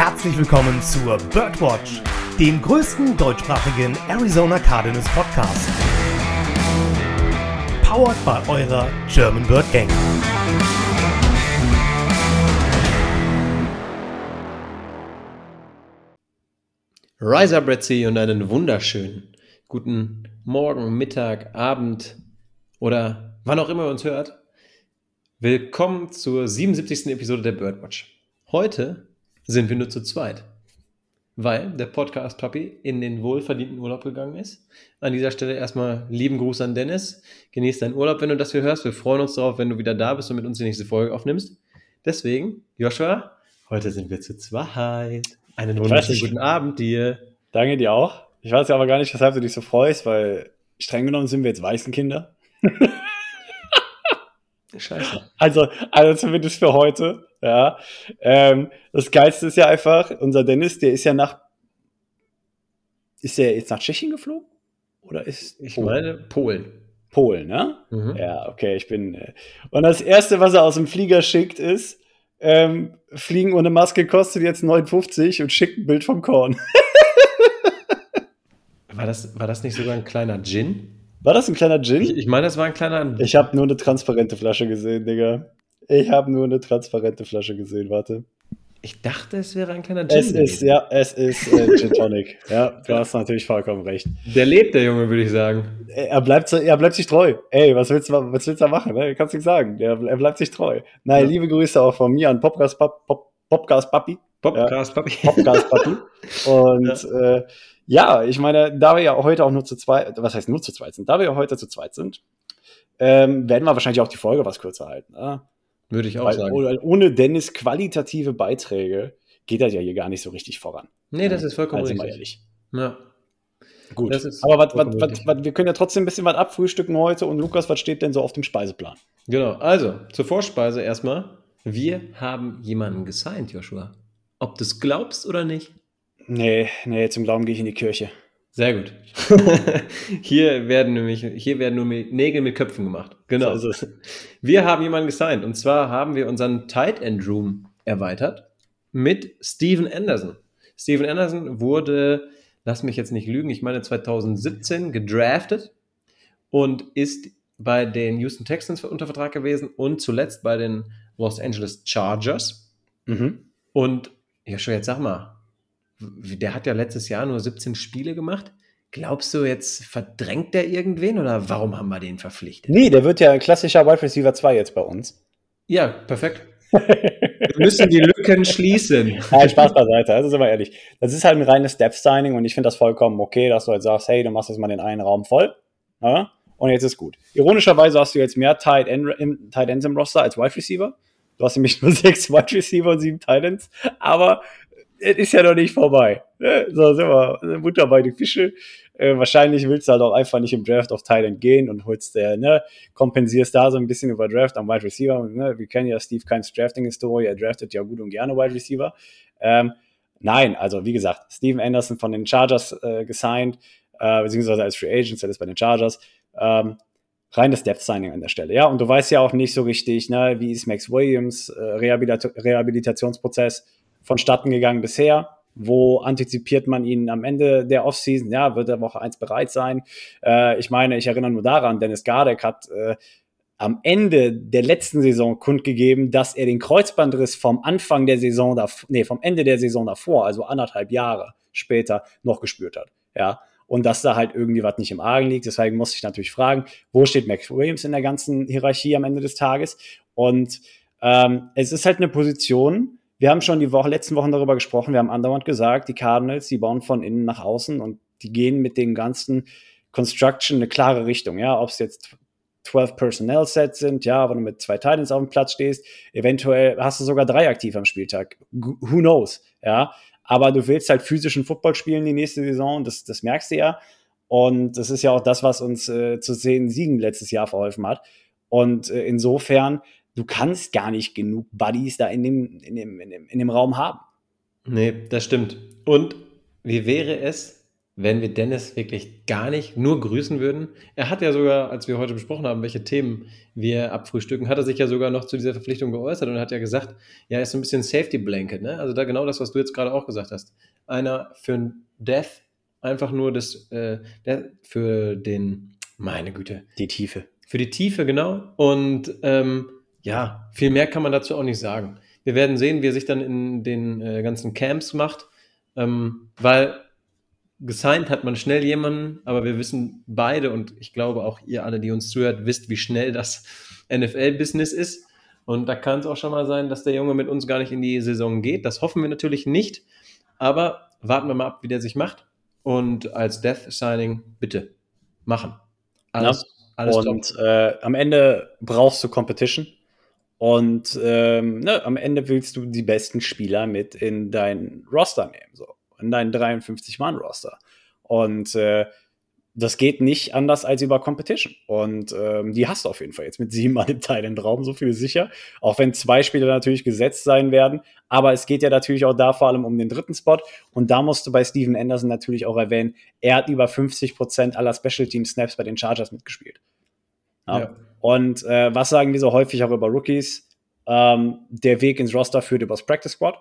herzlich willkommen zur Birdwatch, dem größten deutschsprachigen Arizona Cardinals Podcast. Powered by eurer German Bird Gang. Rise up, Bretzi, und einen wunderschönen guten Morgen, Mittag, Abend oder wann auch immer ihr uns hört. Willkommen zur 77. Episode der Birdwatch. Heute sind wir nur zu zweit, weil der Podcast Papi in den wohlverdienten Urlaub gegangen ist. An dieser Stelle erstmal lieben Gruß an Dennis. Genieß deinen Urlaub, wenn du das hier hörst. Wir freuen uns darauf, wenn du wieder da bist und mit uns die nächste Folge aufnimmst. Deswegen, Joshua, heute sind wir zu zweit. Einen wunderschönen guten Abend dir. Danke dir auch. Ich weiß ja aber gar nicht, weshalb du dich so freust, weil streng genommen sind wir jetzt Waisenkinder. Scheiße. Also, also zumindest für heute. Ja. Ähm, das Geilste ist ja einfach, unser Dennis, der ist ja nach. Ist der jetzt nach Tschechien geflogen? Oder ist. Ich meine Polen. Polen, ne? Mhm. Ja, okay, ich bin. Äh, und das Erste, was er aus dem Flieger schickt, ist, ähm, Fliegen ohne Maske kostet jetzt 59 und schickt ein Bild vom Korn. War das, war das nicht sogar ein kleiner Gin? War das ein kleiner Gin? Ich, ich meine, das war ein kleiner. Ich habe nur eine transparente Flasche gesehen, Digga. Ich habe nur eine transparente Flasche gesehen, warte. Ich dachte, es wäre ein kleiner Gin. Es ist, ja, es ist äh, Gin Tonic. ja, du hast natürlich vollkommen recht. Der lebt, der Junge, würde ich sagen. Er bleibt, er bleibt sich treu. Ey, was willst du, was willst du da machen? Ne? Kannst du nicht sagen. Er, er bleibt sich treu. Nein, Ja. liebe Grüße auch von mir an Popcast, Pop, Pop, Papi. Podcast, Papi. Popcast Papi. Und ja. Äh, ja, ich meine, da wir ja heute auch nur zu zweit, was heißt nur zu zweit sind, da wir ja heute zu zweit sind, ähm, werden wir wahrscheinlich auch die Folge was kürzer halten. Ne? Würde ich auch Weil, sagen. ohne- ohne Dennis qualitative Beiträge geht das ja hier gar nicht so richtig voran. Nee, das ist vollkommen Also mal richtig. ehrlich. Ja. Gut. Aber was, was, vollkommen was, richtig. was, wir können ja trotzdem ein bisschen was abfrühstücken heute. Und Lukas, was steht denn so auf dem Speiseplan? Genau. Also, zur Vorspeise erstmal. Wir haben jemanden gesigned, Joshua. Ob du es glaubst oder nicht. Nee, nee, zum Glauben gehe ich in die Kirche. Sehr gut. hier werden nämlich, hier werden nur Nägel mit Köpfen gemacht. Genau. So. Wir haben jemanden gesigned. Und zwar haben wir unseren Tight End Room erweitert mit Steven Anderson. Steven Anderson wurde, lass mich jetzt nicht lügen, ich meine 2017 gedraftet und ist bei den Houston Texans unter Vertrag gewesen und zuletzt bei den Los Angeles Chargers. Mhm. Und ja, schon jetzt sag mal, der hat ja letztes Jahr nur 17 Spiele gemacht. Glaubst du, jetzt verdrängt der irgendwen oder warum haben wir den verpflichtet? Nee, der wird ja ein klassischer Wide Receiver 2 jetzt bei uns. Ja, perfekt. Wir müssen die Lücken schließen. Nein, Spaß beiseite, also sind wir ehrlich. Das ist halt ein reines Depth-Signing und ich finde das vollkommen okay, dass du halt sagst, hey, du machst jetzt mal den einen Raum voll. Ja? Und jetzt ist gut. Ironischerweise hast du jetzt mehr Tight, End, im, Tight Ends im Roster als Wide Receiver. Du hast nämlich nur sechs Wide Receiver und sieben Tight Ends. Aber es ist ja noch nicht vorbei. Ne? So sind wir Butter bei die Fische. Äh, wahrscheinlich willst du halt auch einfach nicht im Draft auf End gehen und holst, äh, ne, kompensierst da so ein bisschen über Draft am Wide Receiver. Ne? Wir kennen ja Steve Keins Drafting-Historie. Er draftet ja gut und gerne Wide Receiver. Ähm, nein, also wie gesagt, Steven Anderson von den Chargers äh, gesigned, äh, beziehungsweise als Free Agent, der ist bei den Chargers. Ähm, reines Depth-Signing an der Stelle. Ja, und du weißt ja auch nicht so richtig, ne, wie ist Max Williams äh, Rehabilita Rehabilitationsprozess vonstatten gegangen bisher. Wo antizipiert man ihn am Ende der Offseason? Ja, wird er Woche 1 bereit sein? Äh, ich meine, ich erinnere nur daran, Dennis Gardek hat äh, am Ende der letzten Saison kundgegeben, dass er den Kreuzbandriss vom Anfang der Saison, nee, vom Ende der Saison davor, also anderthalb Jahre später, noch gespürt hat. Ja, und dass da halt irgendwie was nicht im Argen liegt. Deswegen muss ich natürlich fragen, wo steht Max Williams in der ganzen Hierarchie am Ende des Tages? Und ähm, es ist halt eine Position, wir haben schon die Woche, letzten Wochen darüber gesprochen, wir haben andauernd gesagt, die Cardinals, die bauen von innen nach außen und die gehen mit dem ganzen Construction eine klare Richtung. Ja, ob es jetzt 12 Personnel Sets sind, ja, wo du mit zwei Titans auf dem Platz stehst, eventuell hast du sogar drei aktiv am Spieltag. Who knows? Ja, aber du willst halt physischen Football spielen die nächste Saison, das, das merkst du ja. Und das ist ja auch das, was uns äh, zu zehn Siegen letztes Jahr verholfen hat. Und äh, insofern, du kannst gar nicht genug Buddies da in dem, in dem, in dem, in dem Raum haben. Nee, das stimmt. Und wie wäre es, wenn wir Dennis wirklich gar nicht nur grüßen würden. Er hat ja sogar, als wir heute besprochen haben, welche Themen wir abfrühstücken, hat er sich ja sogar noch zu dieser Verpflichtung geäußert und hat ja gesagt, ja, er ist so ein bisschen Safety Blanket, ne? Also da genau das, was du jetzt gerade auch gesagt hast. Einer für ein Death, einfach nur das, äh, der, für den, meine Güte. Die Tiefe. Für die Tiefe, genau. Und ähm, ja, viel mehr kann man dazu auch nicht sagen. Wir werden sehen, wie er sich dann in den äh, ganzen Camps macht, ähm, weil gesigned hat man schnell jemanden, aber wir wissen beide und ich glaube auch ihr alle, die uns zuhört, wisst, wie schnell das NFL-Business ist. Und da kann es auch schon mal sein, dass der Junge mit uns gar nicht in die Saison geht. Das hoffen wir natürlich nicht, aber warten wir mal ab, wie der sich macht. Und als Death Signing bitte machen. Alles, ja. alles Und äh, am Ende brauchst du Competition. Und ähm, ne, am Ende willst du die besten Spieler mit in dein Roster nehmen. So in deinen 53-Mann-Roster. Und äh, das geht nicht anders als über Competition. Und ähm, die hast du auf jeden Fall jetzt mit sieben Mann im Teil Raum, so viel sicher. Auch wenn zwei Spieler natürlich gesetzt sein werden. Aber es geht ja natürlich auch da vor allem um den dritten Spot. Und da musst du bei Steven Anderson natürlich auch erwähnen, er hat über 50 Prozent aller Special Team Snaps bei den Chargers mitgespielt. Ja. Ja. Und äh, was sagen wir so häufig auch über Rookies? Ähm, der Weg ins Roster führt übers Practice Squad.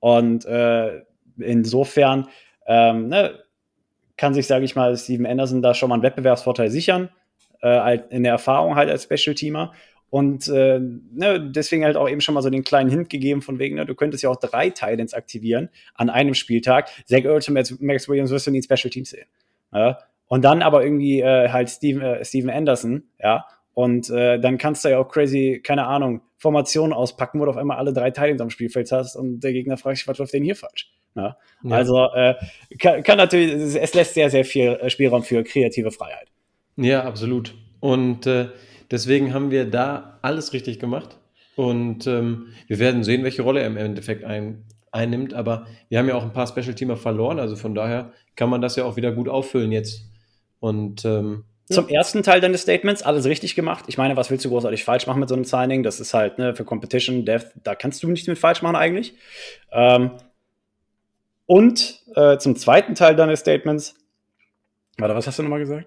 Und äh, insofern ähm, ne, kann sich, sage ich mal, Steven Anderson da schon mal einen Wettbewerbsvorteil sichern, äh, in der Erfahrung halt als Special-Teamer. Und äh, ne, deswegen halt auch eben schon mal so den kleinen Hint gegeben, von wegen, ne, du könntest ja auch drei Titans aktivieren an einem Spieltag. Zach Ertz Max Williams wirst du nie Special Teams sehen. Ja? Und dann aber irgendwie äh, halt Steven, äh, Steven Anderson, ja, und äh, dann kannst du ja auch crazy, keine Ahnung, Formationen auspacken, wo du auf einmal alle drei Teile am Spielfeld hast und der Gegner fragt sich, was läuft denn hier falsch? Ja? Ja. Also äh, kann, kann, natürlich, es lässt sehr, sehr viel äh, Spielraum für kreative Freiheit. Ja, absolut. Und äh, deswegen haben wir da alles richtig gemacht. Und ähm, wir werden sehen, welche Rolle er im Endeffekt ein, einnimmt. Aber wir haben ja auch ein paar Special-Teamer verloren. Also von daher kann man das ja auch wieder gut auffüllen jetzt. Und ähm, zum ja. ersten Teil deines Statements, alles richtig gemacht. Ich meine, was willst du großartig falsch machen mit so einem Signing? Das ist halt ne, für Competition, Death, da kannst du nichts mit falsch machen eigentlich. Ähm, und äh, zum zweiten Teil deines Statements, warte, was hast du nochmal gesagt?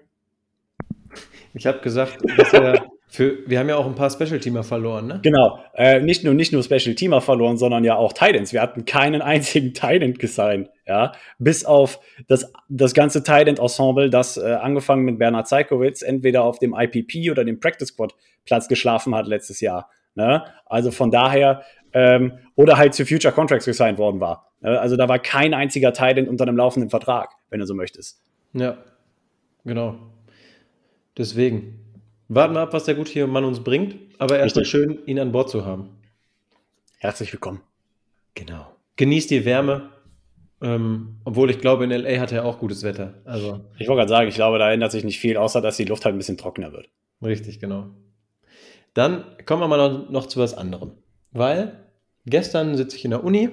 Ich habe gesagt, dass er für, wir haben ja auch ein paar Special-Teamer verloren, ne? Genau. Äh, nicht nur, nicht nur Special-Teamer verloren, sondern ja auch Titans. Wir hatten keinen einzigen Titan gesigned, ja. Bis auf das, das ganze Titan-Ensemble, das äh, angefangen mit Bernhard Zeikowitz entweder auf dem IPP oder dem Practice Squad Platz geschlafen hat letztes Jahr. Ne? Also von daher, ähm, oder halt zu Future Contracts gesigned worden war. Ne? Also da war kein einziger Titan unter einem laufenden Vertrag, wenn du so möchtest. Ja, genau. Deswegen. Warten wir ab, was der gute Mann uns bringt. Aber erstmal schön, ihn an Bord zu haben. Herzlich willkommen. Genau. Genießt die Wärme. Ähm, obwohl ich glaube, in LA hat er auch gutes Wetter. Also. Ich wollte gerade sagen, ich glaube, da ändert sich nicht viel, außer dass die Luft halt ein bisschen trockener wird. Richtig, genau. Dann kommen wir mal noch, noch zu was anderem. Weil gestern sitze ich in der Uni,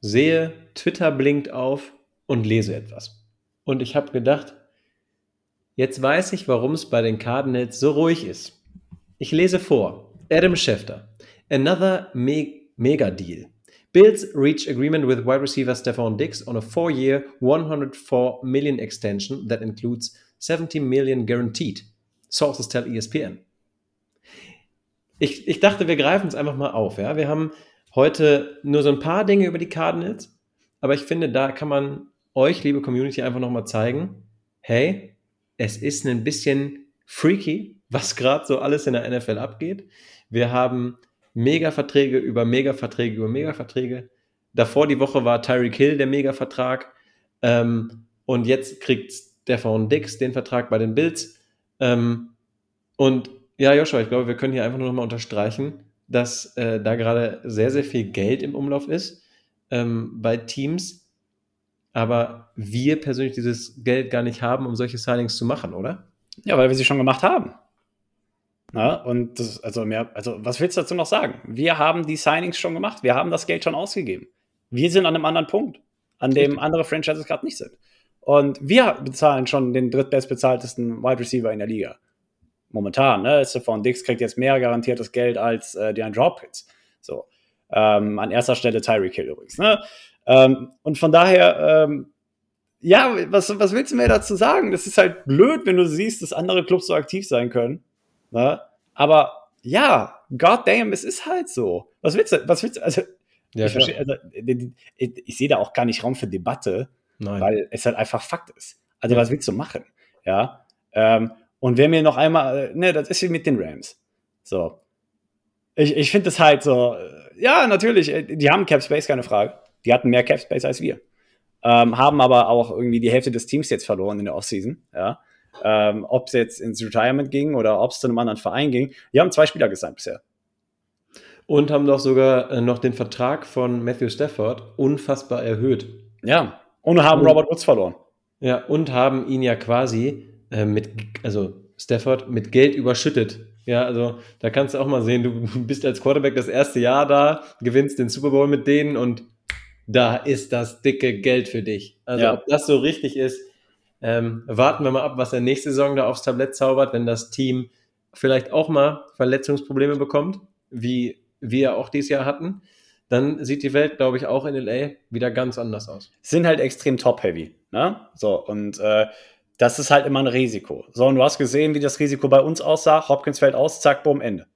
sehe, Twitter blinkt auf und lese etwas. Und ich habe gedacht, Jetzt weiß ich, warum es bei den Cardinals so ruhig ist. Ich lese vor. Adam Schefter. Another me mega deal. Bills reach agreement with wide receiver Stephon Diggs on a four-year, 104 million extension that includes 70 million guaranteed. Sources tell ESPN. Ich, ich dachte, wir greifen es einfach mal auf. Ja? Wir haben heute nur so ein paar Dinge über die Cardinals, aber ich finde, da kann man euch, liebe Community, einfach nochmal zeigen, hey, es ist ein bisschen freaky, was gerade so alles in der NFL abgeht. Wir haben Mega-Verträge über Mega-Verträge über Mega-Verträge. Davor die Woche war Tyreek Hill der Mega-Vertrag. Ähm, und jetzt kriegt Stefan Dix den Vertrag bei den Bills. Ähm, und ja, Joshua, ich glaube, wir können hier einfach nur noch mal unterstreichen, dass äh, da gerade sehr, sehr viel Geld im Umlauf ist ähm, bei Teams, aber wir persönlich dieses Geld gar nicht haben, um solche Signings zu machen, oder? Ja, weil wir sie schon gemacht haben. Na, und das, also mehr, also was willst du dazu noch sagen? Wir haben die Signings schon gemacht, wir haben das Geld schon ausgegeben. Wir sind an einem anderen Punkt, an dem andere Franchises gerade nicht sind. Und wir bezahlen schon den drittbestbezahltesten Wide Receiver in der Liga. Momentan, ne? Stephon Dix kriegt jetzt mehr garantiertes Geld als äh, DeAndre Hopkins. So. Ähm, an erster Stelle Tyreek Hill übrigens. Ne? Ähm, und von daher, ähm, ja, was, was willst du mir dazu sagen? Das ist halt blöd, wenn du siehst, dass andere Clubs so aktiv sein können. Ne? Aber ja, goddamn, es ist halt so. Was willst du, was willst du, also, Ja, ich, verstehe, also ich, ich, ich sehe da auch gar nicht Raum für Debatte, Nein. weil es halt einfach Fakt ist. Also, was willst du machen? Ja. Ähm, und wer mir noch einmal, äh, ne, das ist wie mit den Rams. So. Ich, ich finde es halt so, äh, ja, natürlich, äh, die haben Cap Space, keine Frage. Die hatten mehr Cap Space als wir. Ähm, haben aber auch irgendwie die Hälfte des Teams jetzt verloren in der Offseason. Ja. Ähm, ob es jetzt ins Retirement ging oder ob es zu einem anderen Verein ging. Die haben zwei Spieler gesigned bisher. Und haben doch sogar noch den Vertrag von Matthew Stafford unfassbar erhöht. Ja. Und haben Robert Woods verloren. Ja, und haben ihn ja quasi äh, mit, also Stafford mit Geld überschüttet. Ja, also da kannst du auch mal sehen, du bist als Quarterback das erste Jahr da, gewinnst den Super Bowl mit denen und da ist das dicke Geld für dich. Also Ja. ob das so richtig ist, ähm, warten wir mal ab, was er nächste Saison da aufs Tablett zaubert, wenn das Team vielleicht auch mal Verletzungsprobleme bekommt, wie wir auch dieses Jahr hatten. Dann sieht die Welt, glaube ich, auch in LA wieder ganz anders aus. sind halt extrem top-heavy. Ne? So, und äh, das ist halt immer ein Risiko. So, und du hast gesehen, wie das Risiko bei uns aussah. Hopkins fällt aus, zack, bumm, Ende.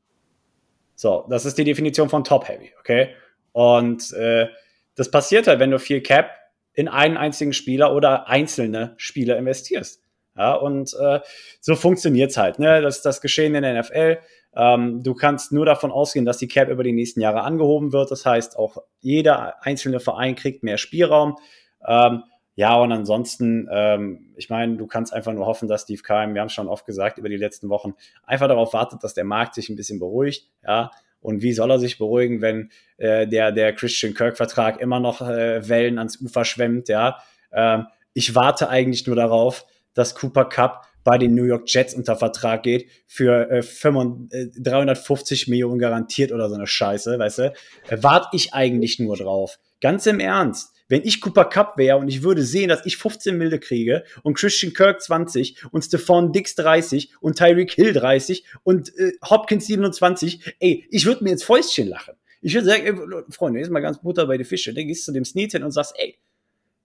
So, das ist die Definition von top-heavy, okay? Und äh, das passiert halt, wenn du viel Cap in einen einzigen Spieler oder einzelne Spieler investierst. Ja, und äh, so funktioniert's halt. Ne? Das ist das Geschehen in der NFL. Ähm, du kannst nur davon ausgehen, dass die Cap über die nächsten Jahre angehoben wird. Das heißt, auch jeder einzelne Verein kriegt mehr Spielraum. Ähm, ja, und ansonsten, ähm, ich meine, du kannst einfach nur hoffen, dass Steve Keim, wir haben es schon oft gesagt über die letzten Wochen, einfach darauf wartet, dass der Markt sich ein bisschen beruhigt. Ja, und wie soll er sich beruhigen, wenn äh, der, der Christian Kirk-Vertrag immer noch äh, Wellen ans Ufer schwemmt? Ja, ähm, ich warte eigentlich nur darauf, dass Cooper Cup bei den New York Jets unter Vertrag geht für äh, 35, äh, 350 Millionen garantiert oder so eine Scheiße, weißt du? Äh, warte ich eigentlich nur drauf. Ganz im Ernst. Wenn ich Cooper Cup wäre und ich würde sehen, dass ich 15 Milde kriege und Christian Kirk 20 und Stephon Dix 30 und Tyreek Hill 30 und äh, Hopkins 27, ey, ich würde mir jetzt Fäustchen lachen. Ich würde sagen, ey, Freunde, jetzt mal ganz Butter bei die Fische. Dann gehst du zu dem Snead hin und sagst, ey,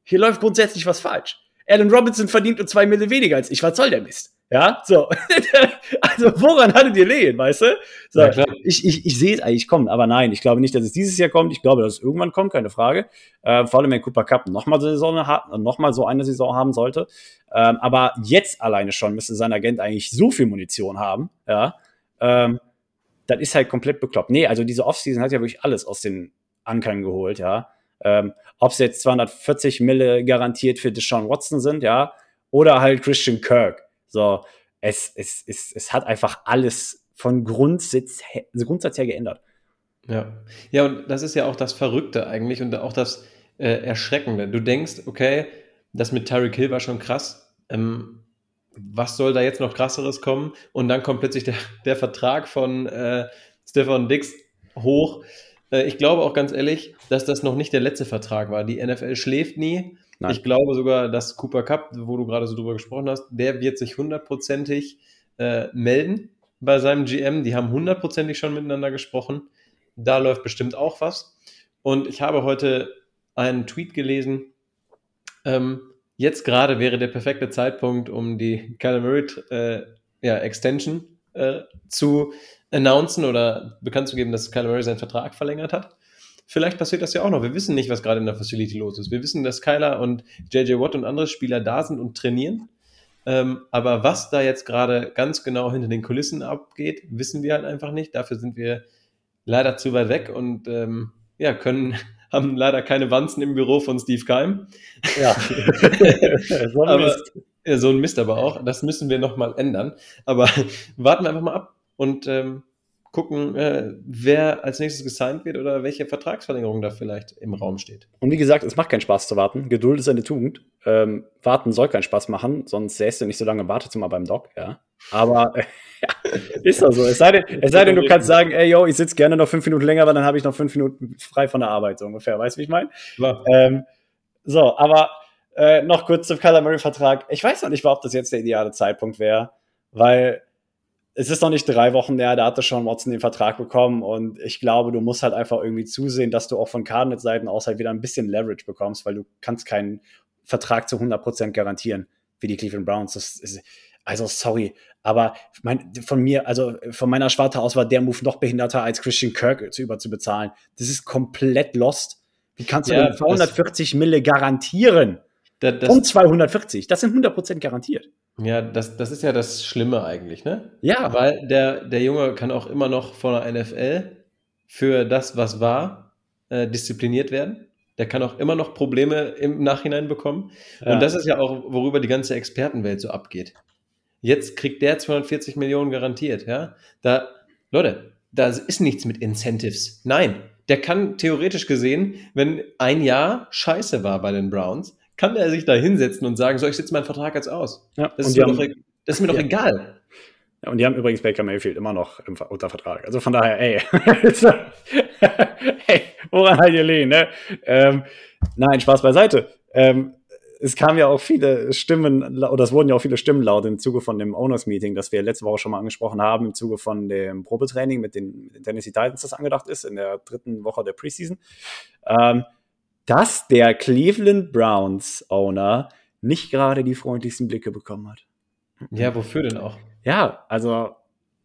hier läuft grundsätzlich was falsch. Alan Robinson verdient nur zwei Mille weniger als ich. Was soll der Mist? Ja, so. also, woran hattet ihr lehen, weißt du? So, Ja, ich, ich, ich sehe es eigentlich kommen, aber nein, ich glaube nicht, dass es dieses Jahr kommt. Ich glaube, dass es irgendwann kommt, keine Frage. Äh, vor allem, wenn Cooper Cup nochmal so, Saison hat, noch mal so eine Saison haben sollte. Ähm, aber jetzt alleine schon müsste sein Agent eigentlich so viel Munition haben, ja. Ähm, das ist halt komplett bekloppt. Nee, also diese Offseason hat ja wirklich alles aus den Ankern geholt, ja. Ähm, Ob es jetzt 240 Mille garantiert für Deshaun Watson sind, ja, oder halt Christian Kirk. So, es, es, es, es hat einfach alles von Grundsatz, her- Grundsatz her geändert. Ja. Ja, und das ist ja auch das Verrückte eigentlich und auch das äh, Erschreckende. Du denkst, okay, das mit Tyreek Hill war schon krass. Ähm, was soll da jetzt noch krasseres kommen? Und dann kommt plötzlich der, der Vertrag von äh, Stefan Dix hoch. Äh, ich glaube auch ganz ehrlich, dass das noch nicht der letzte Vertrag war. Die NFL schläft nie. Nein. Ich glaube sogar, dass Cooper Cup, wo du gerade so drüber gesprochen hast, der wird sich hundertprozentig äh, melden bei seinem GM. Die haben hundertprozentig schon miteinander gesprochen. Da läuft bestimmt auch was. Und ich habe heute einen Tweet gelesen. Ähm, jetzt gerade wäre der perfekte Zeitpunkt, um die Murray äh, ja, Extension äh, zu announcen oder bekannt zu geben, dass Murray seinen Vertrag verlängert hat. Vielleicht passiert das ja auch noch. Wir wissen nicht, was gerade in der Facility los ist. Wir wissen, dass Kyler und JJ Watt und andere Spieler da sind und trainieren. Ähm, aber was da jetzt gerade ganz genau hinter den Kulissen abgeht, wissen wir halt einfach nicht. Dafür sind wir leider zu weit weg und ähm, ja, können, haben leider keine Wanzen im Büro von Steve Keim. Ja. so ein Aber- Mist. Ja, so ein Mist aber auch. Das müssen wir nochmal ändern. Aber warten wir einfach mal ab und ähm, gucken, äh, wer als nächstes gesigned wird oder welche Vertragsverlängerung da vielleicht im Raum steht. Und wie gesagt, es macht keinen Spaß zu warten. Geduld ist eine Tugend. Ähm, warten soll keinen Spaß machen, sonst säßt du nicht so lange im Wartezimmer beim Doc, ja. Aber äh, ja, ist doch so. Es sei, denn, es sei denn, du kannst sagen, ey yo, ich sitze gerne noch fünf Minuten länger, weil dann habe ich noch fünf Minuten frei von der Arbeit, so ungefähr. Weißt du, wie ich meine? Ähm, so, aber äh, noch kurz zum Kyler Murray-Vertrag. Ich weiß noch nicht ob das jetzt der ideale Zeitpunkt wäre, weil es ist noch nicht drei Wochen her, da hatte schon Watson den Vertrag bekommen und ich glaube, du musst halt einfach irgendwie zusehen, dass du auch von Cardinals-Seiten aus halt wieder ein bisschen Leverage bekommst, weil du kannst keinen Vertrag zu 100% garantieren wie die Cleveland Browns. Ist, also sorry, aber mein, von mir, also von meiner Schwarte aus war der Move noch behinderter als Christian Kirk zu über zu bezahlen. Das ist komplett lost. Wie kannst du ja, denn 240 Mille garantieren? Das, das, Und 240, das sind 100% garantiert. Ja, das, das ist ja das Schlimme eigentlich, ne? Ja. Weil der, der Junge kann auch immer noch von der NFL für das, was war, äh, diszipliniert werden. Der kann auch immer noch Probleme im Nachhinein bekommen. Ja. Und das ist ja auch, worüber die ganze Expertenwelt so abgeht. Jetzt kriegt der 240 Millionen garantiert, ja? Da, Leute, da ist nichts mit Incentives. Nein, der kann theoretisch gesehen, wenn ein Jahr scheiße war bei den Browns, kann er sich da hinsetzen und sagen, so, ich sitze meinen Vertrag jetzt aus. Ja, das, ist mir, haben, doch, e-, das ist mir doch ja. egal. Ja, und die haben übrigens Baker Mayfield immer noch im, unter Vertrag. Also von daher, ey, hey, woran halt ihr lehnen, ne? Ähm, nein, Spaß beiseite. Ähm, es kamen ja auch viele Stimmen, oder es wurden ja auch viele Stimmen laut im Zuge von dem Owners Meeting, das wir letzte Woche schon mal angesprochen haben, im Zuge von dem Probetraining mit den, mit den Tennessee Titans, das angedacht ist, in der dritten Woche der Preseason, ähm, dass der Cleveland Browns Owner nicht gerade die freundlichsten Blicke bekommen hat. Ja, wofür denn auch? Ja, also,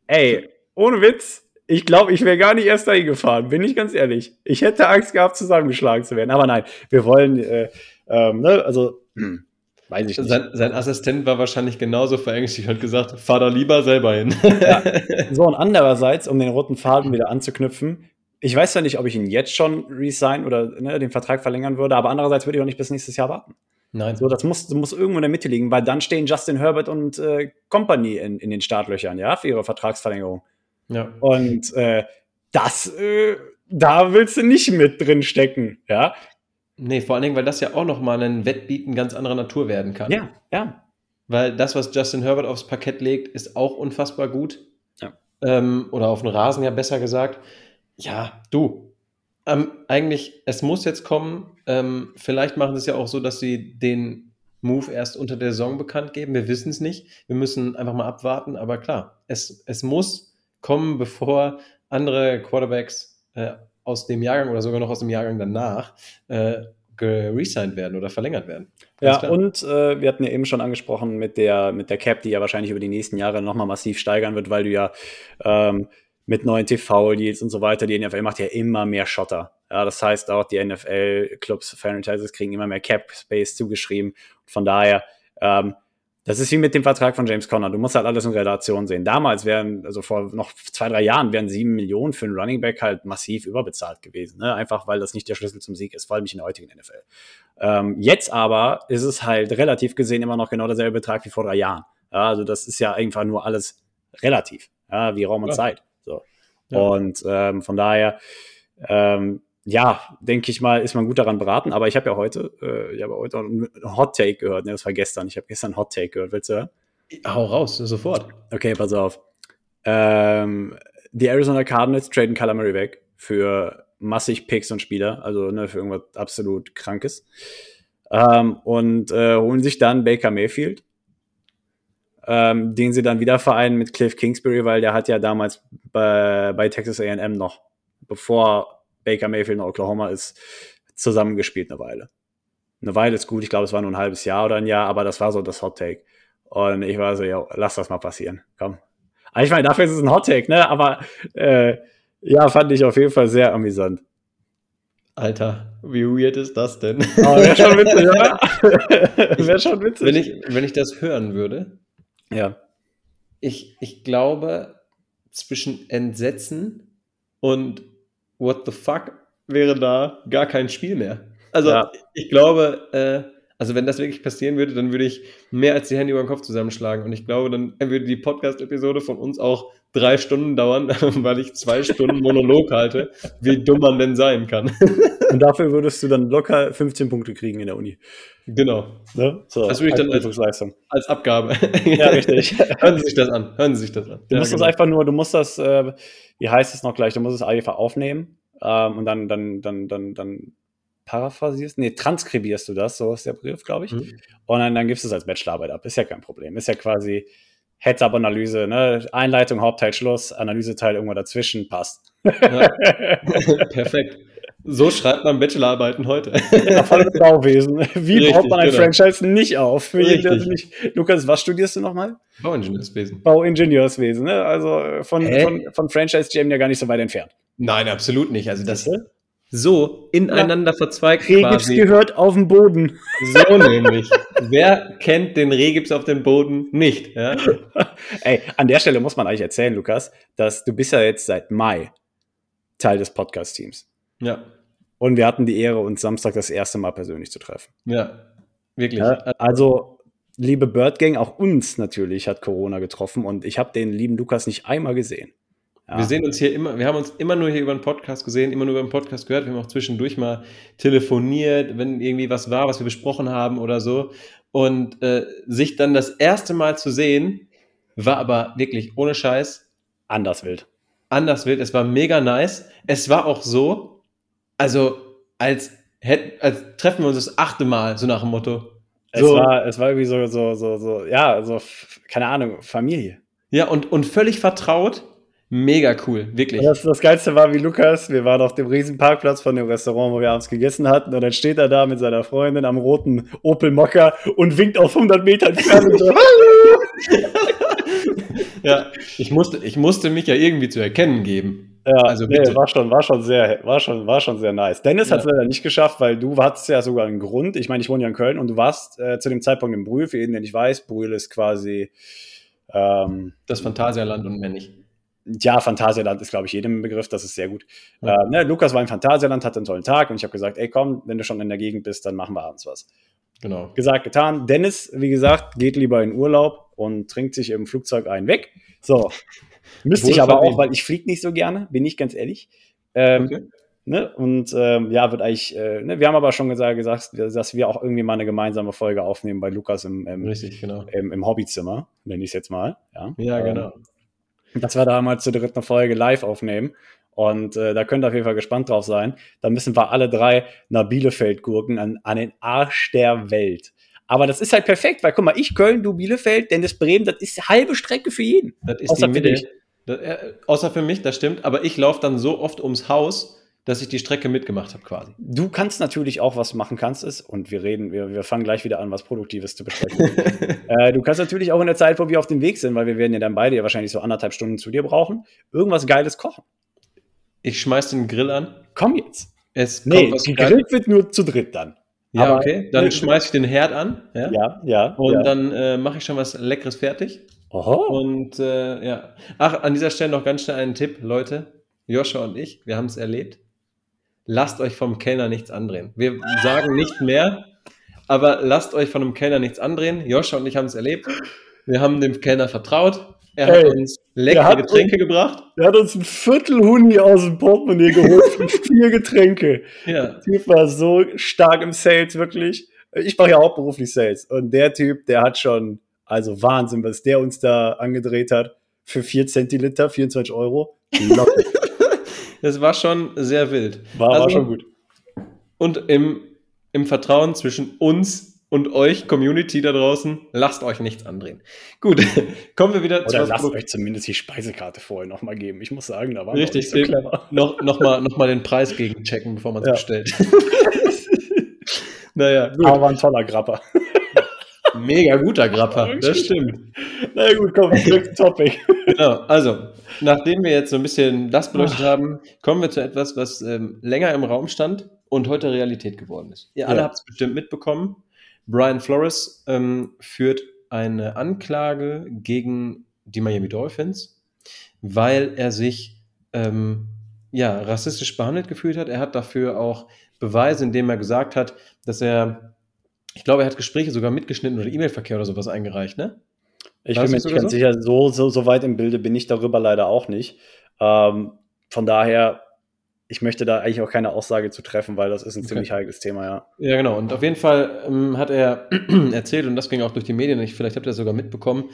ey, ohne Witz, ich glaube, ich wäre gar nicht erst dahin gefahren, bin ich ganz ehrlich. Ich hätte Angst gehabt, zusammengeschlagen zu werden. Aber nein, wir wollen, äh, ähm, ne, also, hm, weiß ich nicht. Sein, sein, Assistent war wahrscheinlich genauso verängstigt und gesagt, fahr da lieber selber hin. Ja. So, und andererseits, um den roten Faden wieder anzuknüpfen, ich weiß ja nicht, ob ich ihn jetzt schon resign oder ne, den Vertrag verlängern würde, aber andererseits würde ich auch nicht bis nächstes Jahr warten. Nein. So, das muss, muss irgendwo in der Mitte liegen, weil dann stehen Justin Herbert und äh, Company in, in den Startlöchern, ja, für ihre Vertragsverlängerung. Ja. Und äh, das, äh, da willst du nicht mit drin stecken, ja. Nee, vor allen Dingen, weil das ja auch nochmal ein Wettbieten ganz anderer Natur werden kann. Ja, ja. Weil das, was Justin Herbert aufs Parkett legt, ist auch unfassbar gut. Ja. Ähm, oder auf den Rasen ja besser gesagt. Ja, du. Ähm, eigentlich, es muss jetzt kommen. Ähm, vielleicht machen sie es ja auch so, dass sie den Move erst unter der Saison bekannt geben. Wir wissen es nicht. Wir müssen einfach mal abwarten. Aber klar, es, es muss kommen, bevor andere Quarterbacks äh, aus dem Jahrgang oder sogar noch aus dem Jahrgang danach äh, geresigned werden oder verlängert werden. Ganz ja, klar. und äh, wir hatten ja eben schon angesprochen mit der, mit der Cap, die ja wahrscheinlich über die nächsten Jahre nochmal massiv steigern wird, weil du ja ähm, mit neuen TV-Deals und so weiter, die NFL macht ja immer mehr Schotter. Ja, das heißt auch, die NFL-Clubs, Franchises kriegen immer mehr Cap-Space zugeschrieben. Von daher ähm, das ist wie mit dem Vertrag von James Conner. Du musst halt alles in Relation sehen. Damals wären, also vor noch zwei, drei Jahren, wären sieben Millionen für einen Running Back halt massiv überbezahlt gewesen. Ne? Einfach weil das nicht der Schlüssel zum Sieg ist, vor allem nicht in der heutigen NFL. Ähm, jetzt aber ist es halt relativ gesehen immer noch genau derselbe Betrag wie vor drei Jahren. Ja, also das ist ja einfach nur alles relativ, ja, wie Raum und ja. Zeit. So. Ja. Und ähm, von daher, ähm, ja, denke ich mal, ist man gut daran beraten. Aber ich habe ja heute, äh, ich habe heute einen Hot Take gehört. Ne, das war gestern. Ich habe gestern einen Hot Take gehört. Willst du hören? Hau raus, sofort. Okay, pass auf. Ähm, die Arizona Cardinals traden Murray weg für massig Picks und Spieler, also ne, für irgendwas absolut Krankes. Ähm, und äh, holen sich dann Baker Mayfield, ähm, den sie dann wieder vereinen mit Cliff Kingsbury, weil der hat ja damals bei, bei Texas AM noch, bevor Baker Mayfield in Oklahoma ist, zusammengespielt eine Weile. Eine Weile ist gut, ich glaube, es war nur ein halbes Jahr oder ein Jahr, aber das war so das Hot Take. Und ich war so, ja, lass das mal passieren, komm. Ich meine, dafür ist es ein Hot Take, ne? Aber äh, ja, fand ich auf jeden Fall sehr amüsant. Alter, wie weird ist das denn? Oh, wäre schon witzig, oder? wäre schon witzig. Wenn ich, wenn ich das hören würde, ja. Ich, ich glaube, zwischen Entsetzen und what the fuck wäre da gar kein Spiel mehr. Also ja. ich glaube, äh, also wenn das wirklich passieren würde, dann würde ich mehr als die Hände über den Kopf zusammenschlagen. Und ich glaube, dann würde die Podcast-Episode von uns auch drei Stunden dauern, weil ich zwei Stunden Monolog halte, wie dumm man denn sein kann. Und dafür würdest du dann locker 15 Punkte kriegen in der Uni. Genau. Ne? So, das würde ich dann als, als, Abgabe. Ja, richtig. Hören Sie sich das an. Hören Sie sich das an. Du ja, musst genau. das einfach nur, du musst das, äh, wie heißt es noch gleich, du musst es einfach aufnehmen ähm, und dann, dann, dann, dann, dann paraphrasierst, nee, transkribierst du das, so ist der Begriff, glaube ich. Mhm. Und dann, dann gibst du es als Bachelorarbeit ab. Ist ja kein Problem. Ist ja quasi Heads-up-Analyse, ne? Einleitung, Hauptteil, Schluss, Analyseteil irgendwo dazwischen, passt. Ja. Perfekt. So schreibt man Bachelorarbeiten heute. Ja, vor allem im Bauwesen. Wie Richtig, baut man ein genau. Franchise nicht auf? Nicht, Lukas, was studierst du nochmal? Bauingenieurswesen. Bauingenieurswesen, ne? Also äh, von, Hä? von, von Franchise GM ja gar nicht so weit entfernt. Nein, absolut nicht. Also das? So ineinander verzweigt Rehgips quasi. gehört auf dem Boden. So nämlich. Wer kennt den Rehgips auf dem Boden nicht? Ja? Ey, an der Stelle muss man eigentlich erzählen, Lukas, dass du bist ja jetzt seit Mai Teil des Podcast-Teams. ja, Und wir hatten die Ehre, uns Samstag das erste Mal persönlich zu treffen. ja, wirklich. Ja, also, liebe Bird Gang, auch uns natürlich hat Corona getroffen und ich habe den lieben Lukas nicht einmal gesehen. Ja. Wir sehen uns hier immer, wir haben uns immer nur hier über den Podcast gesehen, immer nur über den Podcast gehört. Wir haben auch zwischendurch mal telefoniert, wenn irgendwie was war, was wir besprochen haben oder so. Und äh, sich dann das erste Mal zu sehen, war aber wirklich ohne Scheiß anders wild. anders wild. Es war mega nice. Es war auch so, also als, hätt, als treffen wir uns das achte Mal, so nach dem Motto. Es, So. war, es war irgendwie so, so, so, so, ja, so, keine Ahnung, Familie. Ja, und, und völlig vertraut. Mega cool, wirklich. Das, das Geilste war wie Lukas, wir waren auf dem riesen Parkplatz von dem Restaurant, wo wir abends gegessen hatten und dann steht er da mit seiner Freundin am roten Opel Mokka und winkt auf 100 Meter Entfernung so, Ja, ich musste, ich musste mich ja irgendwie zu erkennen geben. Ja, Also nee, war schon, war schon sehr, war schon, war schon sehr nice. Dennis hat es Ja. leider nicht geschafft, weil du hattest ja sogar einen Grund. Ich meine, ich wohne ja in Köln und du warst äh, zu dem Zeitpunkt in Brühl. Für jeden, der nicht weiß, Brühl ist quasi, ähm, Das Phantasialand und mehr nicht. Ja, Phantasialand ist, glaube ich, jedem ein Begriff. Das ist sehr gut. Ja. Äh, ne, Lukas war im Phantasialand, hatte einen tollen Tag und ich habe gesagt, ey, komm, wenn du schon in der Gegend bist, dann machen wir abends was. Genau. Gesagt, getan. Dennis, wie gesagt, geht lieber in Urlaub und trinkt sich im Flugzeug einen weg. So. Müsste ich aber auch, weil ich fliege nicht so gerne, bin ich ganz ehrlich. Ähm, Okay. Ne? Und ähm, ja, wird eigentlich, äh, ne? wir haben aber schon gesagt, gesagt, dass wir auch irgendwie mal eine gemeinsame Folge aufnehmen bei Lukas im, im, Richtig, genau. im, im Hobbyzimmer, nenne ich es jetzt mal. Ja, Ja, Ähm, genau. Dass wir da mal zur dritten Folge live aufnehmen. Und äh, da könnt ihr auf jeden Fall gespannt drauf sein. Da müssen wir alle drei nach Bielefeld gurken, an, an den Arsch der Welt. Aber das ist halt perfekt, weil guck mal, ich Köln, du Bielefeld, Dennis Bremen, das ist halbe Strecke für jeden. Das ist Außer die für dich. Das, äh, außer für mich, das stimmt. Aber ich laufe dann so oft ums Haus, dass ich die Strecke mitgemacht habe quasi. Du kannst natürlich auch was machen kannst es und wir reden, wir, wir fangen gleich wieder an, was Produktives zu besprechen. äh, du kannst natürlich auch in der Zeit, wo wir auf dem Weg sind, weil wir werden ja dann beide ja wahrscheinlich so anderthalb Stunden zu dir brauchen, irgendwas Geiles kochen. Ich schmeiß den Grill an. Komm jetzt. Es Nee, gegrillt wird nur zu dritt dann. Ja, aber- okay. Dann schmeiß ich den Herd an. Ja. Ja, ja. Und ja. dann äh, mache ich schon was Leckeres fertig. Oho. Und äh, ja. Ach, an dieser Stelle noch ganz schnell einen Tipp, Leute. Joscha und ich, wir haben es erlebt. Lasst euch vom Kellner nichts andrehen. Wir sagen nicht mehr, aber lasst euch von einem Kellner nichts andrehen. Joscha und ich haben es erlebt. Wir haben dem Kellner vertraut. Er hat Ey, uns leckere hat Getränke gebracht. Er hat uns ein Viertel Huni aus dem Portemonnaie geholt für vier Getränke. Ja, Der Typ war so stark im Sales, wirklich. Ich mache ja auch beruflich Sales. Und der Typ, der hat schon, also Wahnsinn, was der uns da angedreht hat. Für 4 Zentiliter, 24 Euro. Locker. Das war schon sehr wild. War, war Also- schon gut. Und im, im Vertrauen zwischen uns und euch, Community da draußen, lasst euch nichts andrehen. Gut, kommen wir wieder Oder was lasst Produkt- euch zumindest die Speisekarte vorher nochmal geben. Ich muss sagen, da war Richtig, nicht so clever. noch, noch, mal, noch mal den Preis gegenchecken, bevor man es Ja. bestellt. naja, gut. Aber war ein toller Grapper. Mega guter Grapper, das stimmt. Na gut, komm, zurück zum Topic. Genau, also, nachdem wir jetzt so ein bisschen das beleuchtet haben, kommen wir zu etwas, was ähm, länger im Raum stand und heute Realität geworden ist. Ihr alle Ja. habt es bestimmt mitbekommen. Brian Flores ähm, führt eine Anklage gegen die Miami Dolphins, weil er sich ähm, ja, rassistisch behandelt gefühlt hat. Er hat dafür auch Beweise, indem er gesagt hat, dass er, ich glaube, er hat Gespräche sogar mitgeschnitten oder E-Mail-Verkehr oder sowas eingereicht, ne? Ich bin mir nicht ganz so? sicher, so, so, so weit im Bilde bin ich darüber leider auch nicht. Ähm, von daher, ich möchte da eigentlich auch keine Aussage zu treffen, weil das ist ein Okay. ziemlich heikles Thema, ja. Ja, genau. Und auf jeden Fall ähm, hat er erzählt, und das ging auch durch die Medien, ich, vielleicht habt ihr das sogar mitbekommen,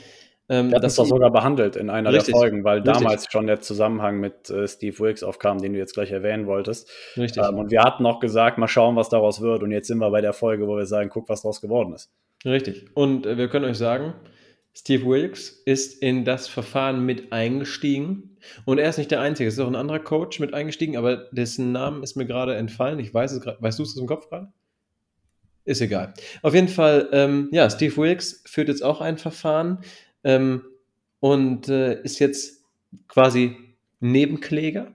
ähm, Wir hatten doch sogar behandelt in einer Richtig. der Folgen, weil Richtig. damals schon der Zusammenhang mit äh, Steve Wilkes aufkam, den du jetzt gleich erwähnen wolltest. Richtig, Ähm, und wir hatten auch gesagt, mal schauen, was daraus wird. Und jetzt sind wir bei der Folge, wo wir sagen, guck, was daraus geworden ist. richtig. Und äh, wir können euch sagen, Steve Wilkes ist in das Verfahren mit eingestiegen. Und er ist nicht der Einzige. Es ist auch ein anderer Coach mit eingestiegen, aber dessen Namen ist mir gerade entfallen. Ich weiß es gerade. Weißt du es im Kopf gerade? Ist egal. Auf jeden Fall, ähm, ja, Steve Wilkes führt jetzt auch ein Verfahren ähm, und äh, ist jetzt quasi Nebenkläger.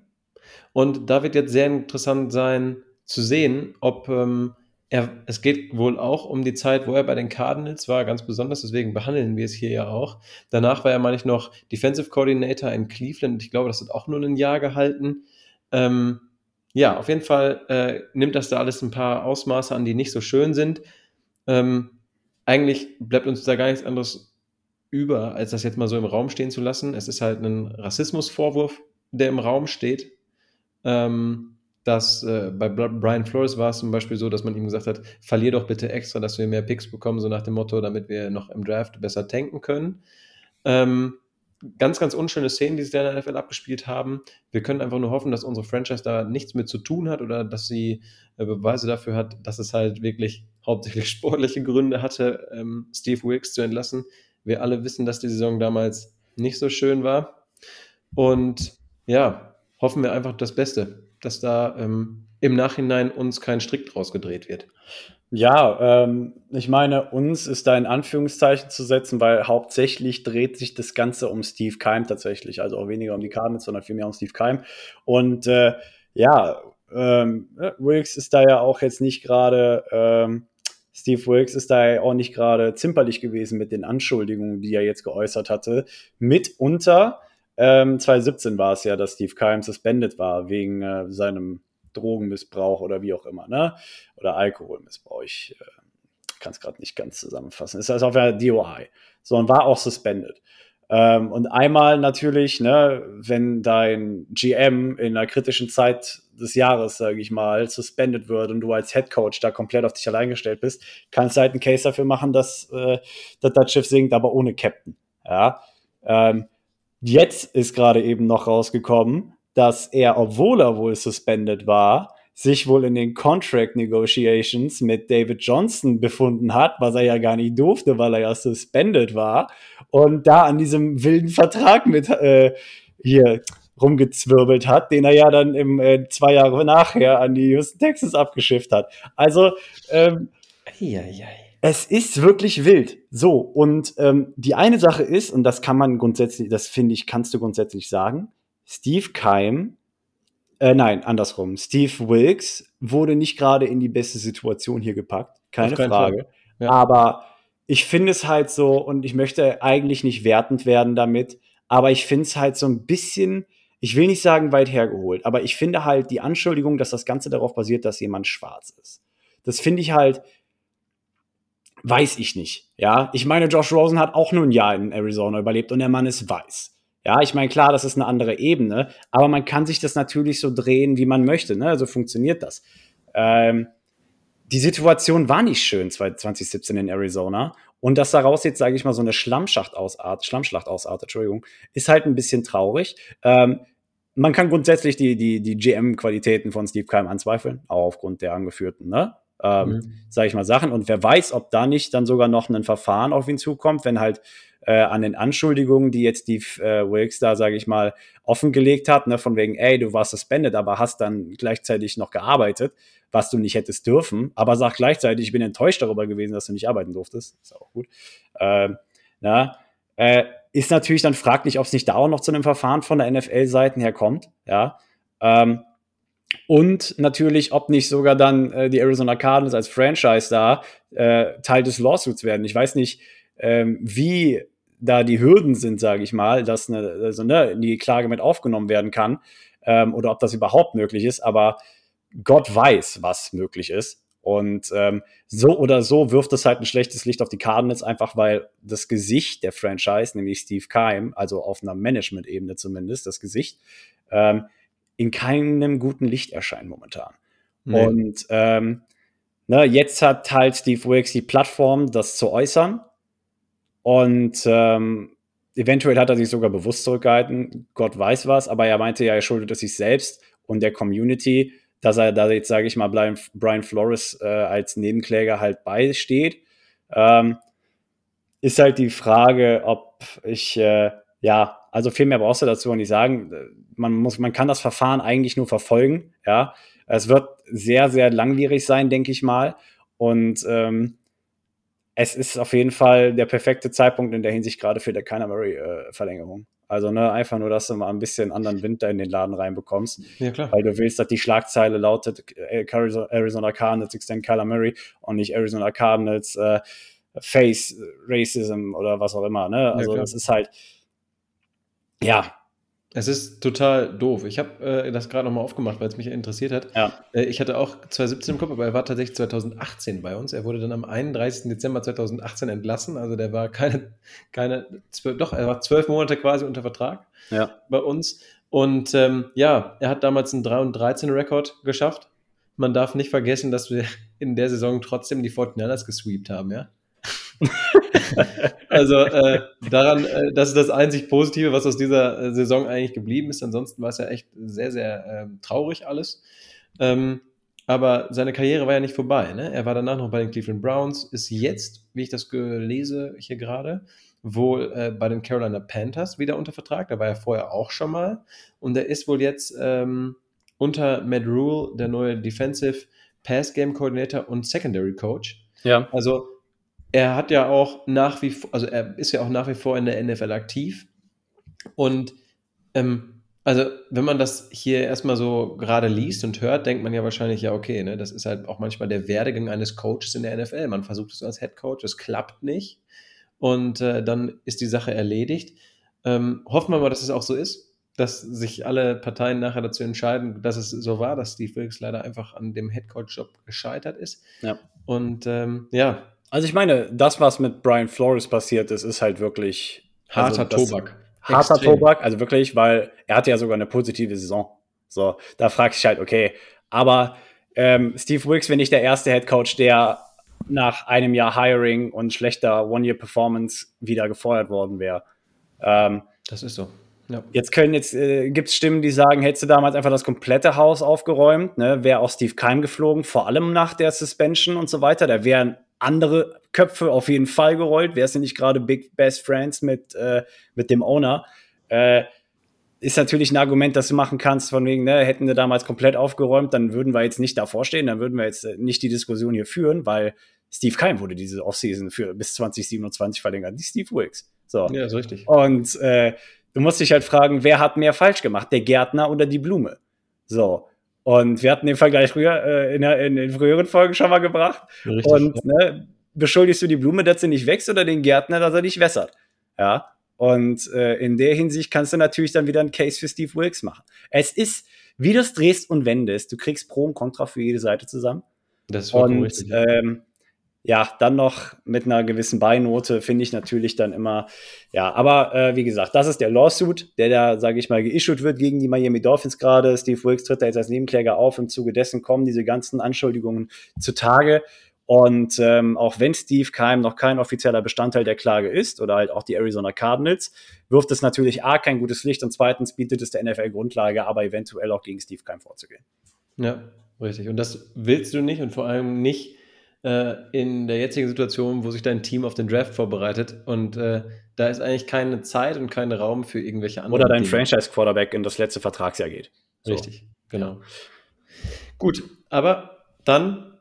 Und da wird jetzt sehr interessant sein zu sehen, ob ähm, er, es geht wohl auch um die Zeit, wo er bei den Cardinals war, ganz besonders, deswegen behandeln wir es hier ja auch. Danach war er, meine ich, noch Defensive Coordinator in Cleveland. Ich glaube, das hat auch nur ein Jahr gehalten. Ähm, ja, auf jeden Fall äh, nimmt das da alles ein paar Ausmaße an, die nicht so schön sind. Ähm, eigentlich bleibt uns da gar nichts anderes über, als das jetzt mal so im Raum stehen zu lassen. Es ist halt ein Rassismusvorwurf, der im Raum steht. Ähm, dass äh, bei Brian Flores war es zum Beispiel so, dass man ihm gesagt hat, verlier doch bitte extra, dass wir mehr Picks bekommen, so nach dem Motto, damit wir noch im Draft besser tanken können. Ähm, ganz, ganz unschöne Szenen, die sich da in der NFL abgespielt haben. Wir können einfach nur hoffen, dass unsere Franchise da nichts mit zu tun hat oder dass sie äh, Beweise dafür hat, dass es halt wirklich hauptsächlich sportliche Gründe hatte, ähm, Steve Wilkes zu entlassen. Wir alle wissen, dass die Saison damals nicht so schön war. Und ja, hoffen wir einfach das Beste dass da ähm, im Nachhinein uns kein Strick draus gedreht wird. Ja, ähm, ich meine, uns ist da in Anführungszeichen zu setzen, weil hauptsächlich dreht sich das Ganze um Steve Keim tatsächlich. Also auch weniger um die Cardinals, sondern vielmehr um Steve Keim. Und äh, ja, ähm, Wilkes ist da ja auch jetzt nicht gerade, ähm, Steve Wilkes ist da auch nicht gerade zimperlich gewesen mit den Anschuldigungen, die er jetzt geäußert hatte. Mitunter ähm, 2017 war es ja, dass Steve Keim suspended war wegen äh, seinem Drogenmissbrauch oder wie auch immer, ne? Oder Alkoholmissbrauch. Ich äh, kann es gerade nicht ganz zusammenfassen. Ist also auf der DOI. So und war auch suspended. Ähm, und einmal natürlich, ne, wenn dein GM in einer kritischen Zeit des Jahres, sage ich mal, suspended wird und du als Head Coach da komplett auf dich allein gestellt bist, kannst du halt einen Case dafür machen, dass, äh, dass das Schiff sinkt, aber ohne Captain. Ja. Ähm, Jetzt ist gerade eben noch rausgekommen, dass er, obwohl er wohl suspended war, sich wohl in den Contract Negotiations mit David Johnson befunden hat, was er ja gar nicht durfte, weil er ja suspended war und da an diesem wilden Vertrag mit äh, hier rumgezwirbelt hat, den er ja dann im äh, zwei Jahre nachher an die Houston Texas abgeschifft hat. Also ähm, ei, ei, ei. Es ist wirklich wild. So, und ähm, die eine Sache ist, und das kann man grundsätzlich, das finde ich, kannst du grundsätzlich sagen, Steve Keim, äh, nein, andersrum, Steve Wilkes wurde nicht gerade in die beste Situation hier gepackt, keine Frage. Ja. Aber ich finde es halt so, und ich möchte eigentlich nicht wertend werden damit, aber ich finde es halt so ein bisschen, ich will nicht sagen weit hergeholt, aber ich finde halt die Anschuldigung, dass das Ganze darauf basiert, dass jemand schwarz ist. Das finde ich halt, weiß ich nicht. Ja, ich meine, Josh Rosen hat auch nur ein Jahr in Arizona überlebt und der Mann ist weiß. Ja, ich meine, klar, das ist eine andere Ebene, aber man kann sich das natürlich so drehen, wie man möchte. Ne? Also funktioniert das. Ähm, die Situation war nicht schön 2017 in Arizona. Und dass daraus jetzt, sage ich mal, so eine Schlammschacht ausart, Schlammschlacht ausartet, Entschuldigung, ist halt ein bisschen traurig. Ähm, man kann grundsätzlich die, die, die GM-Qualitäten von Steve Keim anzweifeln, auch aufgrund der angeführten ne? Ähm, mhm. sage ich mal, Sachen. Und wer weiß, ob da nicht dann sogar noch ein Verfahren auf ihn zukommt, wenn halt äh, an den Anschuldigungen, die jetzt die äh, Wilkes da, sage ich mal, offengelegt hat, ne, von wegen, ey, du warst suspended, aber hast dann gleichzeitig noch gearbeitet, was du nicht hättest dürfen, aber sag gleichzeitig, ich bin enttäuscht darüber gewesen, dass du nicht arbeiten durftest. Ist auch gut. Ähm, na, äh, ist natürlich dann fraglich, ob es nicht da auch noch zu einem Verfahren von der NFL-Seiten her kommt. Ja. Ähm, und natürlich, ob nicht sogar dann äh, die Arizona Cardinals als Franchise da äh, Teil des Lawsuits werden. Ich weiß nicht, ähm, wie da die Hürden sind, sage ich mal, dass eine, also, ne, die Klage mit aufgenommen werden kann ähm, oder ob das überhaupt möglich ist. Aber Gott weiß, was möglich ist. Und ähm, so oder so wirft es halt ein schlechtes Licht auf die Cardinals, einfach weil das Gesicht der Franchise, nämlich Steve Keim, also auf einer Management-Ebene zumindest, das Gesicht, ähm, in keinem guten Licht erscheinen momentan. Nee. Und ähm, ne, jetzt hat halt Steve Wilkes die Plattform, das zu äußern. Und ähm, eventuell hat er sich sogar bewusst zurückgehalten. Gott weiß was, aber er meinte ja, er schuldet es sich selbst und der Community, dass er da jetzt, sage ich mal, Brian, Flores äh, als Nebenkläger halt beisteht. Ähm, ist halt die Frage, ob ich, äh, ja, also viel mehr brauchst du dazu nicht sagen. Man muss, man kann das Verfahren eigentlich nur verfolgen, ja. Es wird sehr, sehr langwierig sein, denke ich mal. Und ähm, es ist auf jeden Fall der perfekte Zeitpunkt in der Hinsicht gerade für der Kyler Murray-Verlängerung. Äh, also ne, einfach nur, dass du mal ein bisschen anderen Winter in den Laden reinbekommst. Ja, klar. Weil du willst, dass die Schlagzeile lautet äh, Arizona Cardinals extend Kyler Murray und nicht Arizona Cardinals äh, Face Racism oder was auch immer. Ne? Also ja, das ist halt, ja, es ist total doof. Ich habe äh, das gerade nochmal aufgemacht, weil es mich interessiert hat. Ja. Äh, ich hatte auch 2017 im Kopf, aber er war tatsächlich 2018 bei uns. Er wurde dann am 31. Dezember 2018 entlassen. Also der war keine, keine zwölf, doch, er war zwölf Monate quasi unter Vertrag ja. bei uns. Und ähm, ja, er hat damals einen 3 und 13 Rekord geschafft. Man darf nicht vergessen, dass wir in der Saison trotzdem die 49ers gesweept haben, ja. also äh, daran, äh, das ist das einzig Positive, was aus dieser äh, Saison eigentlich geblieben ist. Ansonsten war es ja echt sehr, sehr ähm, traurig alles. Ähm, aber seine Karriere war ja nicht vorbei. Ne? Er war danach noch bei den Cleveland Browns, ist jetzt, wie ich das lese hier gerade, wohl äh, bei den Carolina Panthers wieder unter Vertrag. Da war er vorher auch schon mal. Und er ist wohl jetzt ähm, unter Matt Rule der neue Defensive Pass Game Coordinator und Secondary Coach. Ja. Also er hat ja auch nach wie vor, also er ist ja auch nach wie vor in der NFL aktiv. Und ähm, also, wenn man das hier erstmal so gerade liest und hört, denkt man ja wahrscheinlich, ja, okay, ne, das ist halt auch manchmal der Werdegang eines Coaches in der NFL. Man versucht es als Head Coach, es klappt nicht. Und äh, dann ist die Sache erledigt. Ähm, hoffen wir mal, dass es auch so ist, dass sich alle Parteien nachher dazu entscheiden, dass es so war, dass Steve Wilkes leider einfach an dem Head Coach Job gescheitert ist. Ja. Und ähm, ja, also ich meine, das, was mit Brian Flores passiert ist, ist halt wirklich harter also Tobak. Harter Extrem. Tobak, also wirklich, weil er hatte ja sogar eine positive Saison. So, da frage ich halt, okay, aber ähm, Steve Wilkes wäre nicht der erste Head Coach, der nach einem Jahr Hiring und schlechter One-Year-Performance wieder gefeuert worden wäre. Ähm, das ist so. Ja. Jetzt können jetzt äh, gibt es Stimmen, die sagen, hättest du damals einfach das komplette Haus aufgeräumt, ne, wäre auch Steve Keim geflogen, vor allem nach der Suspension und so weiter. Da wären andere Köpfe auf jeden Fall gerollt. Wäre es nicht gerade Big Best Friends mit, äh, mit dem Owner? Äh, ist natürlich ein Argument, das du machen kannst, von wegen, ne, hätten wir damals komplett aufgeräumt, dann würden wir jetzt nicht davor stehen, dann würden wir jetzt äh, nicht die Diskussion hier führen, weil Steve Keim wurde diese Offseason für bis 2027 verlängert, nicht Steve Wilkes. So. Ja, ist richtig. Und äh, du musst dich halt fragen, wer hat mehr falsch gemacht, der Gärtner oder die Blume? So. Und wir hatten den Vergleich früher äh, in, der, in, den früheren Folgen schon mal gebracht. Richtig, und ne, beschuldigst du die Blume, dass sie nicht wächst oder den Gärtner, dass er nicht wässert? Ja. Und äh, in der Hinsicht kannst du natürlich dann wieder einen Case für Steve Wilkes machen. Es ist, wie du es drehst und wendest, du kriegst Pro und Contra für jede Seite zusammen. Das ist und richtig. Ähm, ja, dann noch mit einer gewissen Beinote finde ich natürlich dann immer, ja, aber äh, wie gesagt, das ist der Lawsuit, der da, sage ich mal, geissued wird gegen die Miami Dolphins gerade. Steve Wilkes tritt da jetzt als Nebenkläger auf. Im Zuge dessen kommen diese ganzen Anschuldigungen zutage. Und ähm, auch wenn Steve Keim noch kein offizieller Bestandteil der Klage ist oder halt auch die Arizona Cardinals, wirft es natürlich A kein gutes Licht und zweitens bietet es der NFL Grundlage, aber eventuell auch gegen Steve Keim vorzugehen. Ja, richtig. Und das willst du nicht und vor allem nicht äh, in der jetzigen Situation, wo sich dein Team auf den Draft vorbereitet und äh, da ist eigentlich keine Zeit und kein Raum für irgendwelche anderen. Oder dein Franchise-Quarterback in das letzte Vertragsjahr geht. So. Richtig, genau. Ja. Gut, aber dann,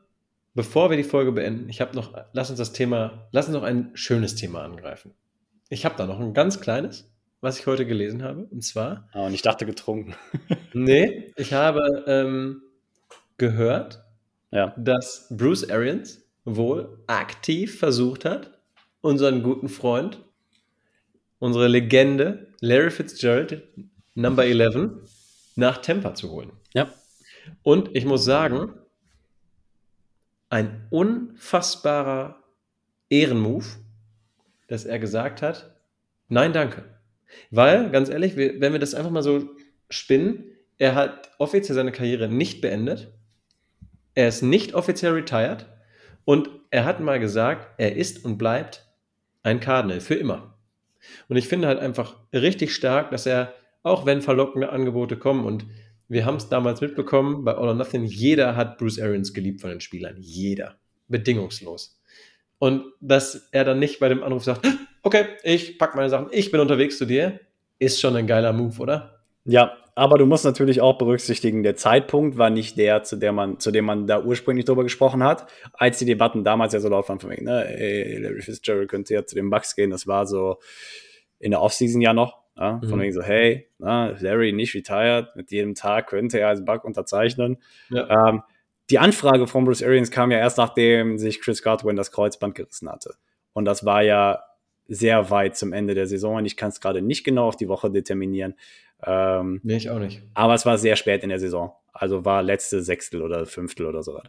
bevor wir die Folge beenden, ich habe noch, lass uns das Thema, lass uns noch ein schönes Thema angreifen. Ich habe da noch ein ganz kleines, was ich heute gelesen habe, und zwar. Oh, und ich dachte getrunken. nee, ich habe ähm, gehört, ja. dass Bruce Arians wohl aktiv versucht hat, unseren guten Freund, unsere Legende Larry Fitzgerald, Number 11, nach Tampa zu holen. Ja. Und ich muss sagen, ein unfassbarer Ehrenmove, dass er gesagt hat, nein, danke. Weil, ganz ehrlich, wenn wir das einfach mal so spinnen, er hat offiziell seine Karriere nicht beendet. Er ist nicht offiziell retired und er hat mal gesagt, er ist und bleibt ein Cardinal für immer. Und ich finde halt einfach richtig stark, dass er, auch wenn verlockende Angebote kommen und wir haben es damals mitbekommen, bei All or Nothing, jeder hat Bruce Arians geliebt von den Spielern. Jeder. Bedingungslos. Und dass er dann nicht bei dem Anruf sagt, okay, ich pack meine Sachen, ich bin unterwegs zu dir, ist schon ein geiler Move, oder? Ja, aber du musst natürlich auch berücksichtigen, der Zeitpunkt war nicht der, zu, der man, zu dem man da ursprünglich drüber gesprochen hat, als die Debatten damals ja so laut waren von wegen, ne, ey, Larry Fitzgerald könnte ja zu den Bucks gehen, das war so in der Offseason ja noch, ja, von mhm. wegen so, hey, na, Larry nicht retired, mit jedem Tag könnte er als Bug unterzeichnen. Ja. Ähm, die Anfrage von Bruce Arians kam ja erst nachdem sich Chris Godwin das Kreuzband gerissen hatte. Und das war ja sehr weit zum Ende der Saison und ich kann es gerade nicht genau auf die Woche determinieren. Ähm, nee, ich auch nicht. Aber es war sehr spät in der Saison. Also war letzte Sechstel oder Fünftel oder so.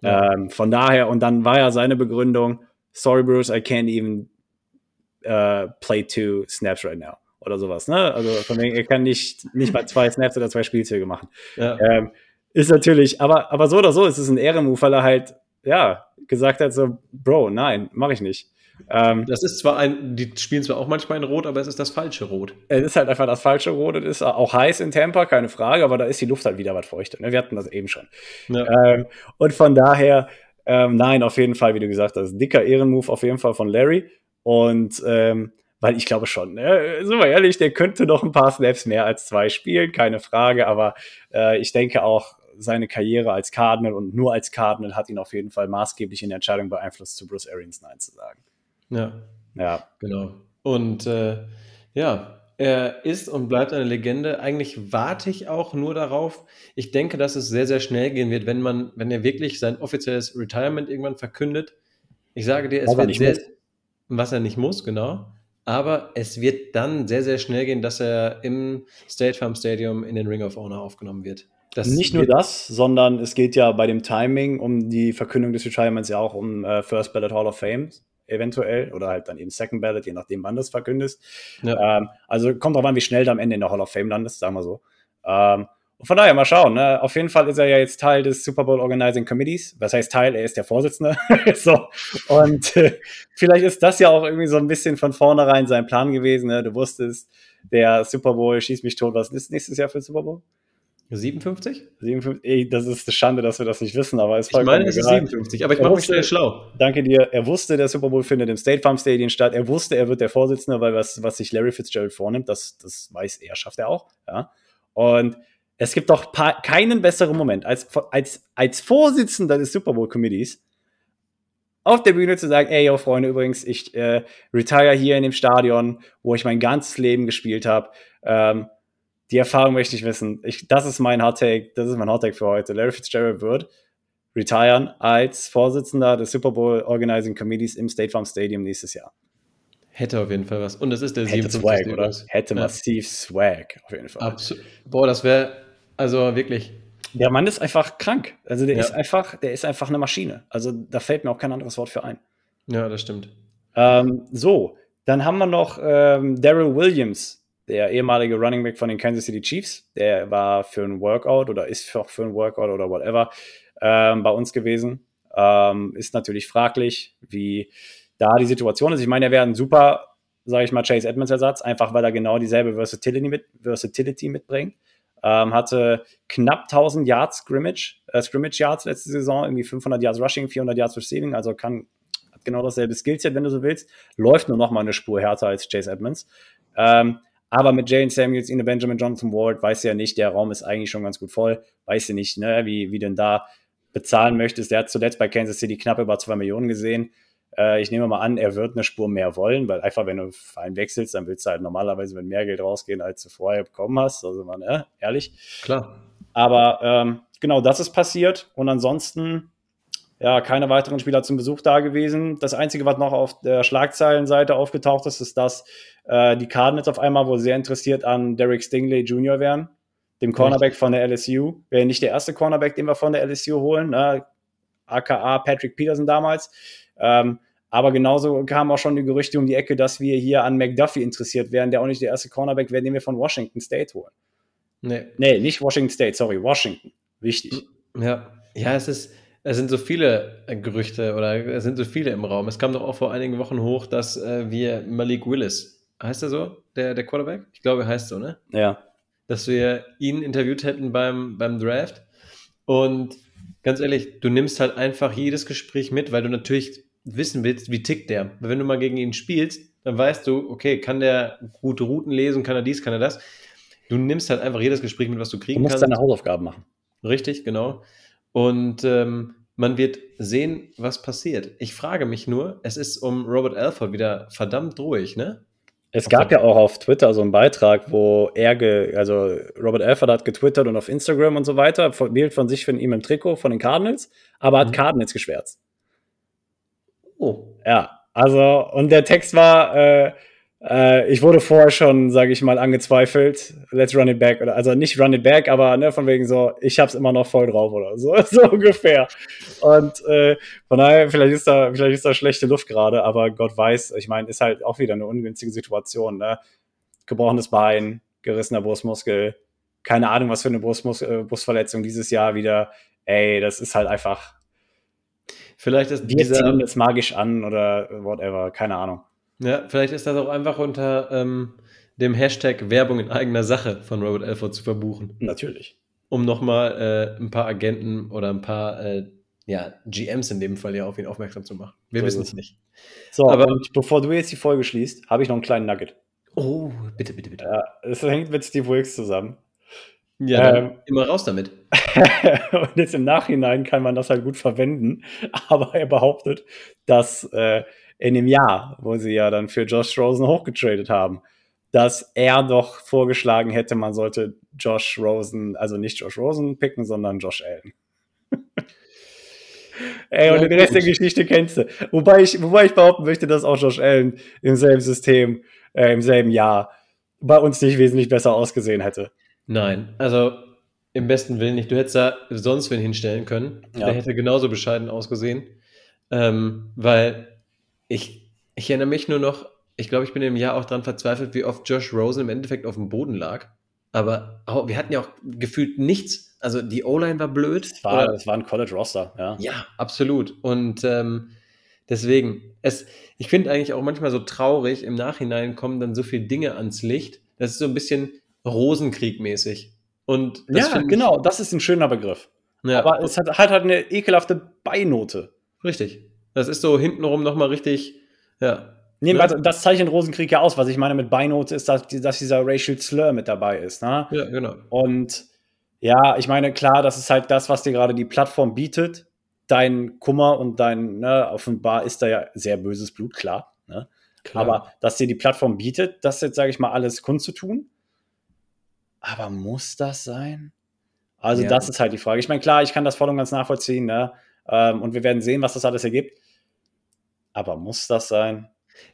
Ja. Ähm, von daher, und dann war ja seine Begründung, sorry Bruce, I can't even uh, play two snaps right now. Oder sowas, ne? Also von wegen, er kann nicht, nicht mal zwei Snaps oder zwei Spielzüge machen. Ja. Ähm, ist natürlich, aber, aber so oder so ist es ein Ehrenmove, weil er halt, ja, gesagt hat so, Bro, nein, mache ich nicht. Ähm, das ist zwar ein, die spielen zwar auch manchmal in Rot, aber es ist das falsche Rot. Es ist halt einfach das falsche Rot. Es ist auch heiß in Tampa, keine Frage, aber da ist die Luft halt wieder was feuchter. Ne? Wir hatten das eben schon. Ja. Ähm, und von daher, ähm, nein, auf jeden Fall, wie du gesagt hast, dicker Ehrenmove auf jeden Fall von Larry. Und ähm, weil ich glaube schon, ne, sind wir ehrlich, der könnte noch ein paar Snaps mehr als zwei spielen, keine Frage, aber äh, ich denke auch, seine Karriere als Cardinal und nur als Cardinal hat ihn auf jeden Fall maßgeblich in der Entscheidung beeinflusst, zu Bruce Arians Nein zu sagen. Ja. Ja. Genau. Und äh, ja, er ist und bleibt eine Legende. Eigentlich warte ich auch nur darauf. Ich denke, dass es sehr, sehr schnell gehen wird, wenn man, wenn er wirklich sein offizielles Retirement irgendwann verkündet. Ich sage dir, es was wird sehr, muss. was er nicht muss, genau. Aber es wird dann sehr, sehr schnell gehen, dass er im State Farm Stadium in den Ring of Honor aufgenommen wird. Das nicht nur das, sondern es geht ja bei dem Timing um die Verkündung des Retirements ja auch um äh, First Ballot Hall of Fame eventuell oder halt dann eben Second Ballot, je nachdem, wann du es verkündest. Ja. Ähm, also kommt drauf an, wie schnell du am Ende in der Hall of Fame landest, sagen wir so. Ähm, und von daher mal schauen. Ne? Auf jeden Fall ist er ja jetzt Teil des Super Bowl Organizing Committees. Was heißt Teil? Er ist der Vorsitzende. so. Und äh, vielleicht ist das ja auch irgendwie so ein bisschen von vornherein sein Plan gewesen. Ne? Du wusstest, der Super Bowl schießt mich tot. Was ist nächstes Jahr für Super Bowl? 57? 57? Ey, das ist eine Schande, dass wir das nicht wissen, aber es Ich meine, es ist 57, aber ich mache mich schnell schlau. Danke dir. Er wusste, der Super Bowl findet im State Farm Stadium statt. Er wusste, er wird der Vorsitzende, weil was, was sich Larry Fitzgerald vornimmt, das, das weiß er, schafft er auch. Ja. Und es gibt doch keinen besseren Moment, als, als, als Vorsitzender des Super Bowl Committees auf der Bühne zu sagen, ey, yo, Freunde, übrigens, ich äh, retire hier in dem Stadion, wo ich mein ganzes Leben gespielt habe. Ähm, die Erfahrung möchte ich wissen. Ich, das ist mein Hot Take, das ist mein Hot Take für heute. Larry Fitzgerald wird retiren als Vorsitzender des Super Bowl Organizing Committees im State Farm Stadium nächstes Jahr. Hätte auf jeden Fall was. Und das ist der Hätte 57. Swag, oder? Hätte ja. massiv Swag, auf jeden Fall. Absolut. Boah, das wäre, also wirklich. Der Mann ist einfach krank. Also der ja. ist einfach, der ist einfach eine Maschine. Also da fällt mir auch kein anderes Wort für ein. Ja, das stimmt. Ähm, so, dann haben wir noch ähm, Daryl Williams, der ehemalige Running Back von den Kansas City Chiefs, der war für ein Workout oder ist auch für ein Workout oder whatever ähm, bei uns gewesen. Ähm, ist natürlich fraglich, wie da die Situation ist. Ich meine, er wäre ein super, sage ich mal, Chase Edmonds Ersatz, einfach weil er genau dieselbe Versatility, mit, Versatility mitbringt. Ähm, hatte knapp 1000 Yards Scrimmage, äh, Scrimmage Yards letzte Saison, irgendwie 500 Yards Rushing, 400 Yards Receiving, also kann hat genau dasselbe Skillset, wenn du so willst. Läuft nur noch mal eine Spur härter als Chase Edmonds. Ähm, aber mit Jalen Samuels, Ine Benjamin, Jonathan Ward, weiß ja nicht, der Raum ist eigentlich schon ganz gut voll. Weiß ja nicht, ne, wie, wie denn da bezahlen möchtest. Der hat zuletzt bei Kansas City knapp über zwei Millionen gesehen. Äh, ich nehme mal an, er wird eine Spur mehr wollen, weil einfach, wenn du Verein wechselst, dann willst du halt normalerweise mit mehr Geld rausgehen, als du vorher bekommen hast. Also, man, äh, ehrlich. Klar. Aber ähm, genau das ist passiert. Und ansonsten ja, keine weiteren Spieler zum Besuch da gewesen. Das Einzige, was noch auf der Schlagzeilenseite aufgetaucht ist, ist, dass äh, die Cardinals auf einmal wohl sehr interessiert an Derek Stingley Jr. wären, dem Cornerback von der LSU. Wäre nicht der erste Cornerback, den wir von der LSU holen, ne? aka Patrick Peterson damals. Ähm, aber genauso kamen auch schon die Gerüchte um die Ecke, dass wir hier an McDuffie interessiert wären, der auch nicht der erste Cornerback wäre, den wir von Washington State holen. Nee. Nee, nicht Washington State, sorry, Washington. Wichtig. Ja, ja, es ist es sind so viele äh, Gerüchte oder es sind so viele im Raum. Es kam doch auch vor einigen Wochen hoch, dass äh, wir Malik Willis, heißt er so, der, der Quarterback? Ich glaube, er heißt so, ne? Ja. Dass wir ihn interviewt hätten beim, beim Draft. Und ganz ehrlich, du nimmst halt einfach jedes Gespräch mit, weil du natürlich wissen willst, wie tickt der. Weil wenn du mal gegen ihn spielst, dann weißt du, okay, kann der gute Routen lesen, kann er dies, kann er das. Du nimmst halt einfach jedes Gespräch mit, was du kriegen Du musst kannst. deine Hausaufgaben machen. Richtig, genau. Und ähm, man wird sehen, was passiert. Ich frage mich nur, es ist um Robert Alford wieder verdammt ruhig, ne? Es gab ja auch auf Twitter so einen Beitrag, wo er, also Robert Alford hat getwittert und auf Instagram und so weiter, Bild von sich von ihm im Trikot von den Cardinals, aber hat Mhm. Cardinals geschwärzt. Oh, Ja, also, und der Text war, äh, äh, ich wurde vorher schon, sage ich mal, angezweifelt, let's run it back, oder also nicht run it back, aber ne, von wegen so, ich hab's immer noch voll drauf oder so, so ungefähr. Und äh, von daher, vielleicht ist da, vielleicht ist da schlechte Luft gerade, aber Gott weiß, ich meine, ist halt auch wieder eine ungünstige Situation, ne? Gebrochenes Bein, gerissener Brustmuskel, keine Ahnung, was für eine Brustmus äh, Brustverletzung dieses Jahr wieder. Ey, das ist halt einfach, vielleicht ist wir dieser, ziehen das magisch an oder whatever, keine Ahnung. Ja, vielleicht ist das auch einfach unter ähm, dem Hashtag Werbung in eigener Sache von Robert Alford zu verbuchen, Natürlich. um nochmal äh, ein paar Agenten oder ein paar äh, ja, GMs in dem Fall ja auf ihn aufmerksam zu machen. Wir So wissen es. nicht. So, Aber- bevor du jetzt die Folge schließt, habe ich noch einen kleinen Nugget. Oh, bitte, bitte, bitte. Ja, es hängt mit Steve Wilkes zusammen. Ja, Ähm, immer raus damit. und jetzt im Nachhinein kann man das halt gut verwenden. Aber er behauptet, dass äh, in dem Jahr, wo sie ja dann für Josh Rosen hochgetradet haben, dass er doch vorgeschlagen hätte, man sollte Josh Rosen, also nicht Josh Rosen picken, sondern Josh Allen. Ey, und Ja, den Rest der gut. Geschichte kennst du. Wobei ich, wobei ich behaupten möchte, dass auch Josh Allen im selben System, äh, im selben Jahr bei uns nicht wesentlich besser ausgesehen hätte. Nein, also im besten Willen nicht. Du hättest da sonst wen hinstellen können. Ja. Der hätte genauso bescheiden ausgesehen. Ähm, weil ich, ich erinnere mich nur noch, ich glaube, ich bin im Jahr auch dran verzweifelt, wie oft Josh Rosen im Endeffekt auf dem Boden lag. Aber auch, wir hatten ja auch gefühlt nichts. Also die O-Line war blöd. Es war, war ein College-Roster, ja. ja, absolut. Und ähm, deswegen, es, ich finde eigentlich auch manchmal so traurig, im Nachhinein kommen dann so viele Dinge ans Licht. Das ist so ein bisschen Rosenkrieg-mäßig. Und ja, genau, das ist ein schöner Begriff. Ja, Aber es hat, hat halt eine ekelhafte Beinote. richtig. Das ist so hintenrum nochmal richtig, ja. Nee, Ne? warte, das zeichnet Rosenkrieg ja aus. Was ich meine mit Beinote ist, dass, dass dieser Racial Slur mit dabei ist. Ne? Ja, genau. Und ja, ich meine, klar, das ist halt das, was dir gerade die Plattform bietet. Dein Kummer und dein, ne, offenbar ist da ja sehr böses Blut, klar. Ne? Klar. Aber dass dir die Plattform bietet, das jetzt, sage ich mal, alles kundzutun. Aber muss das sein? Also, Ja. das ist halt die Frage. Ich meine, klar, ich kann das voll und ganz nachvollziehen, ne? Ähm, und wir werden sehen, was das alles ergibt. Aber muss das sein?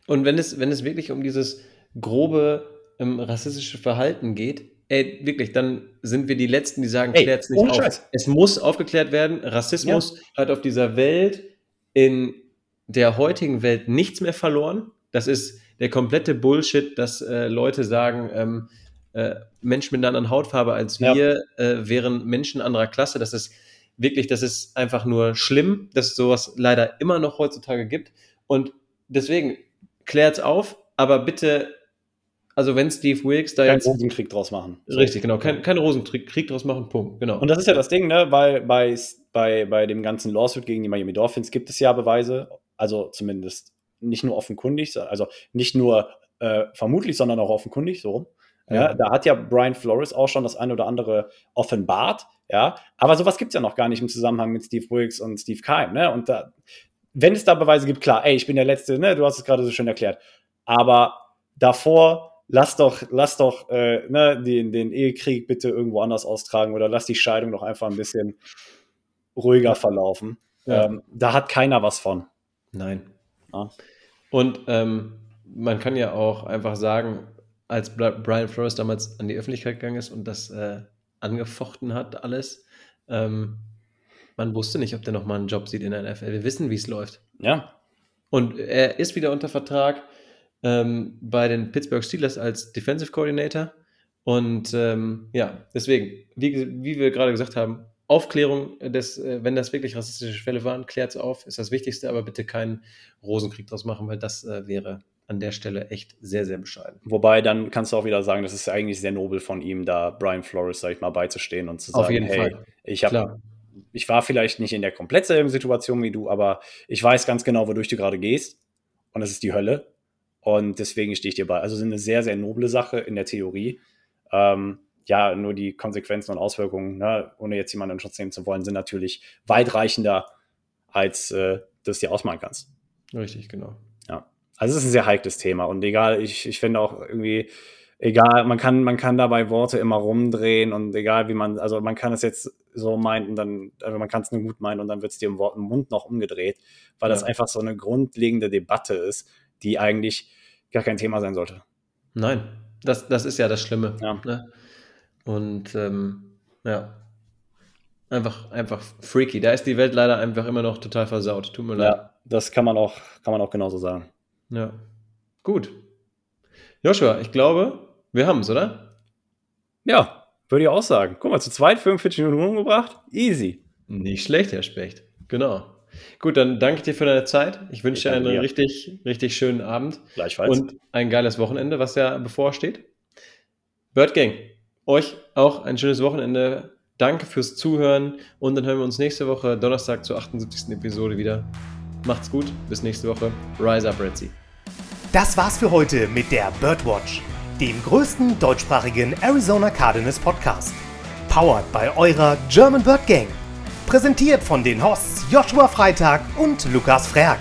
Und wenn es, wenn es wirklich um dieses grobe ähm, rassistische Verhalten geht, ey, wirklich, dann sind wir die Letzten, die sagen, Ey, klärt's nicht auf. Scheiß. Es muss aufgeklärt werden. Rassismus hat auf dieser Welt in der heutigen Welt nichts mehr verloren. Das ist der komplette Bullshit, dass äh, Leute sagen, ähm, äh, Menschen mit einer anderen Hautfarbe als Ja. wir äh, wären Menschen anderer Klasse. Das ist wirklich, das ist einfach nur schlimm, dass es sowas leider immer noch heutzutage gibt. Und deswegen klärt's auf, aber bitte, also wenn Steve Wilkes da Kein jetzt Rosenkrieg draus machen. Richtig, genau, kein, kein Rosenkrieg Krieg draus machen, Punkt, genau. Und das ist ja das Ding, ne? Weil bei, bei, bei dem ganzen Lawsuit gegen die Miami Dolphins gibt es ja Beweise, also zumindest nicht nur offenkundig, so- also nicht nur äh, vermutlich, sondern auch offenkundig, so rum. Ja. Ja. da hat ja Brian Flores auch schon das eine oder andere offenbart, ja. Aber sowas gibt es ja noch gar nicht im Zusammenhang mit Steve Wilkes und Steve Keim, ne? Und da, wenn es da Beweise gibt, klar, ey, ich bin der Letzte, ne? Du hast es gerade so schön erklärt. Aber davor, lass doch, lass doch äh, ne, den, den Ehekrieg bitte irgendwo anders austragen oder lass die Scheidung doch einfach ein bisschen ruhiger verlaufen. Ja. Ähm, da hat keiner was von. Nein. Ja. Und ähm, man kann ja auch einfach sagen, als Bri- Brian Flores damals an die Öffentlichkeit gegangen ist und das äh, angefochten hat, alles, ähm, man wusste nicht, ob der nochmal einen Job sieht in der NFL. Wir wissen, wie es läuft. Ja, Und er ist wieder unter Vertrag ähm, bei den Pittsburgh Steelers als Defensive Coordinator. Und ähm, ja, deswegen, wie, wie wir gerade gesagt haben, Aufklärung des, äh, wenn das wirklich rassistische Fälle waren, klärt es auf, ist das Wichtigste, aber bitte keinen Rosenkrieg draus machen, weil das äh, wäre an der Stelle echt sehr, sehr bescheiden. wobei dann kannst du auch wieder sagen, das ist eigentlich sehr nobel von ihm, da Brian Flores, sag ich mal, beizustehen und zu sagen, Auf jeden hey, Fall. ich habe. Ich war vielleicht nicht in der komplett selben Situation wie du, aber ich weiß ganz genau, wodurch du gerade gehst. Und es ist die Hölle. Und deswegen stehe ich dir bei. Also es ist eine sehr, sehr noble Sache in der Theorie. Ähm, ja, nur die Konsequenzen und Auswirkungen, ne, ohne jetzt jemanden in Schutz nehmen zu wollen, sind natürlich weitreichender, als äh, du es dir ausmalen kannst. Richtig, genau. Ja. Also es ist ein sehr heikles Thema. Und egal, ich, ich finde auch irgendwie, egal, man kann, man kann dabei Worte immer rumdrehen und egal wie man, also man kann es jetzt so meinen und dann, also man kann es nur gut meinen und dann wird es dir im, Wort, im Mund noch umgedreht, weil ja. das einfach so eine grundlegende Debatte ist, die eigentlich gar kein Thema sein sollte. Nein, das, das ist ja das Schlimme. Ja. Ne? Und ähm, ja, einfach, einfach freaky. Da ist die Welt leider einfach immer noch total versaut. Tut mir leid. Ja, das kann man auch, kann man auch genauso sagen. Ja. Gut. Joshua, ich glaube, wir haben es, oder? Ja, würde ich auch sagen. Guck mal, zu zweit 45 Minuten umgebracht. Easy. Nicht schlecht, Herr Specht. Genau. Gut, dann danke ich dir für deine Zeit. Ich wünsche dir einen dir. richtig, richtig schönen Abend. Gleichfalls. Und ein geiles Wochenende, was ja bevorsteht. Bird Gang, euch auch ein schönes Wochenende. Danke fürs Zuhören und dann hören wir uns nächste Woche Donnerstag zur 78. Episode wieder. Macht's gut, bis nächste Woche. Rise up, Red Das war's für heute mit der Birdwatch, dem größten deutschsprachigen Arizona Cardinals Podcast. Powered bei eurer German Bird Gang. Präsentiert von den Hosts Joshua Freitag und Lukas Frerk.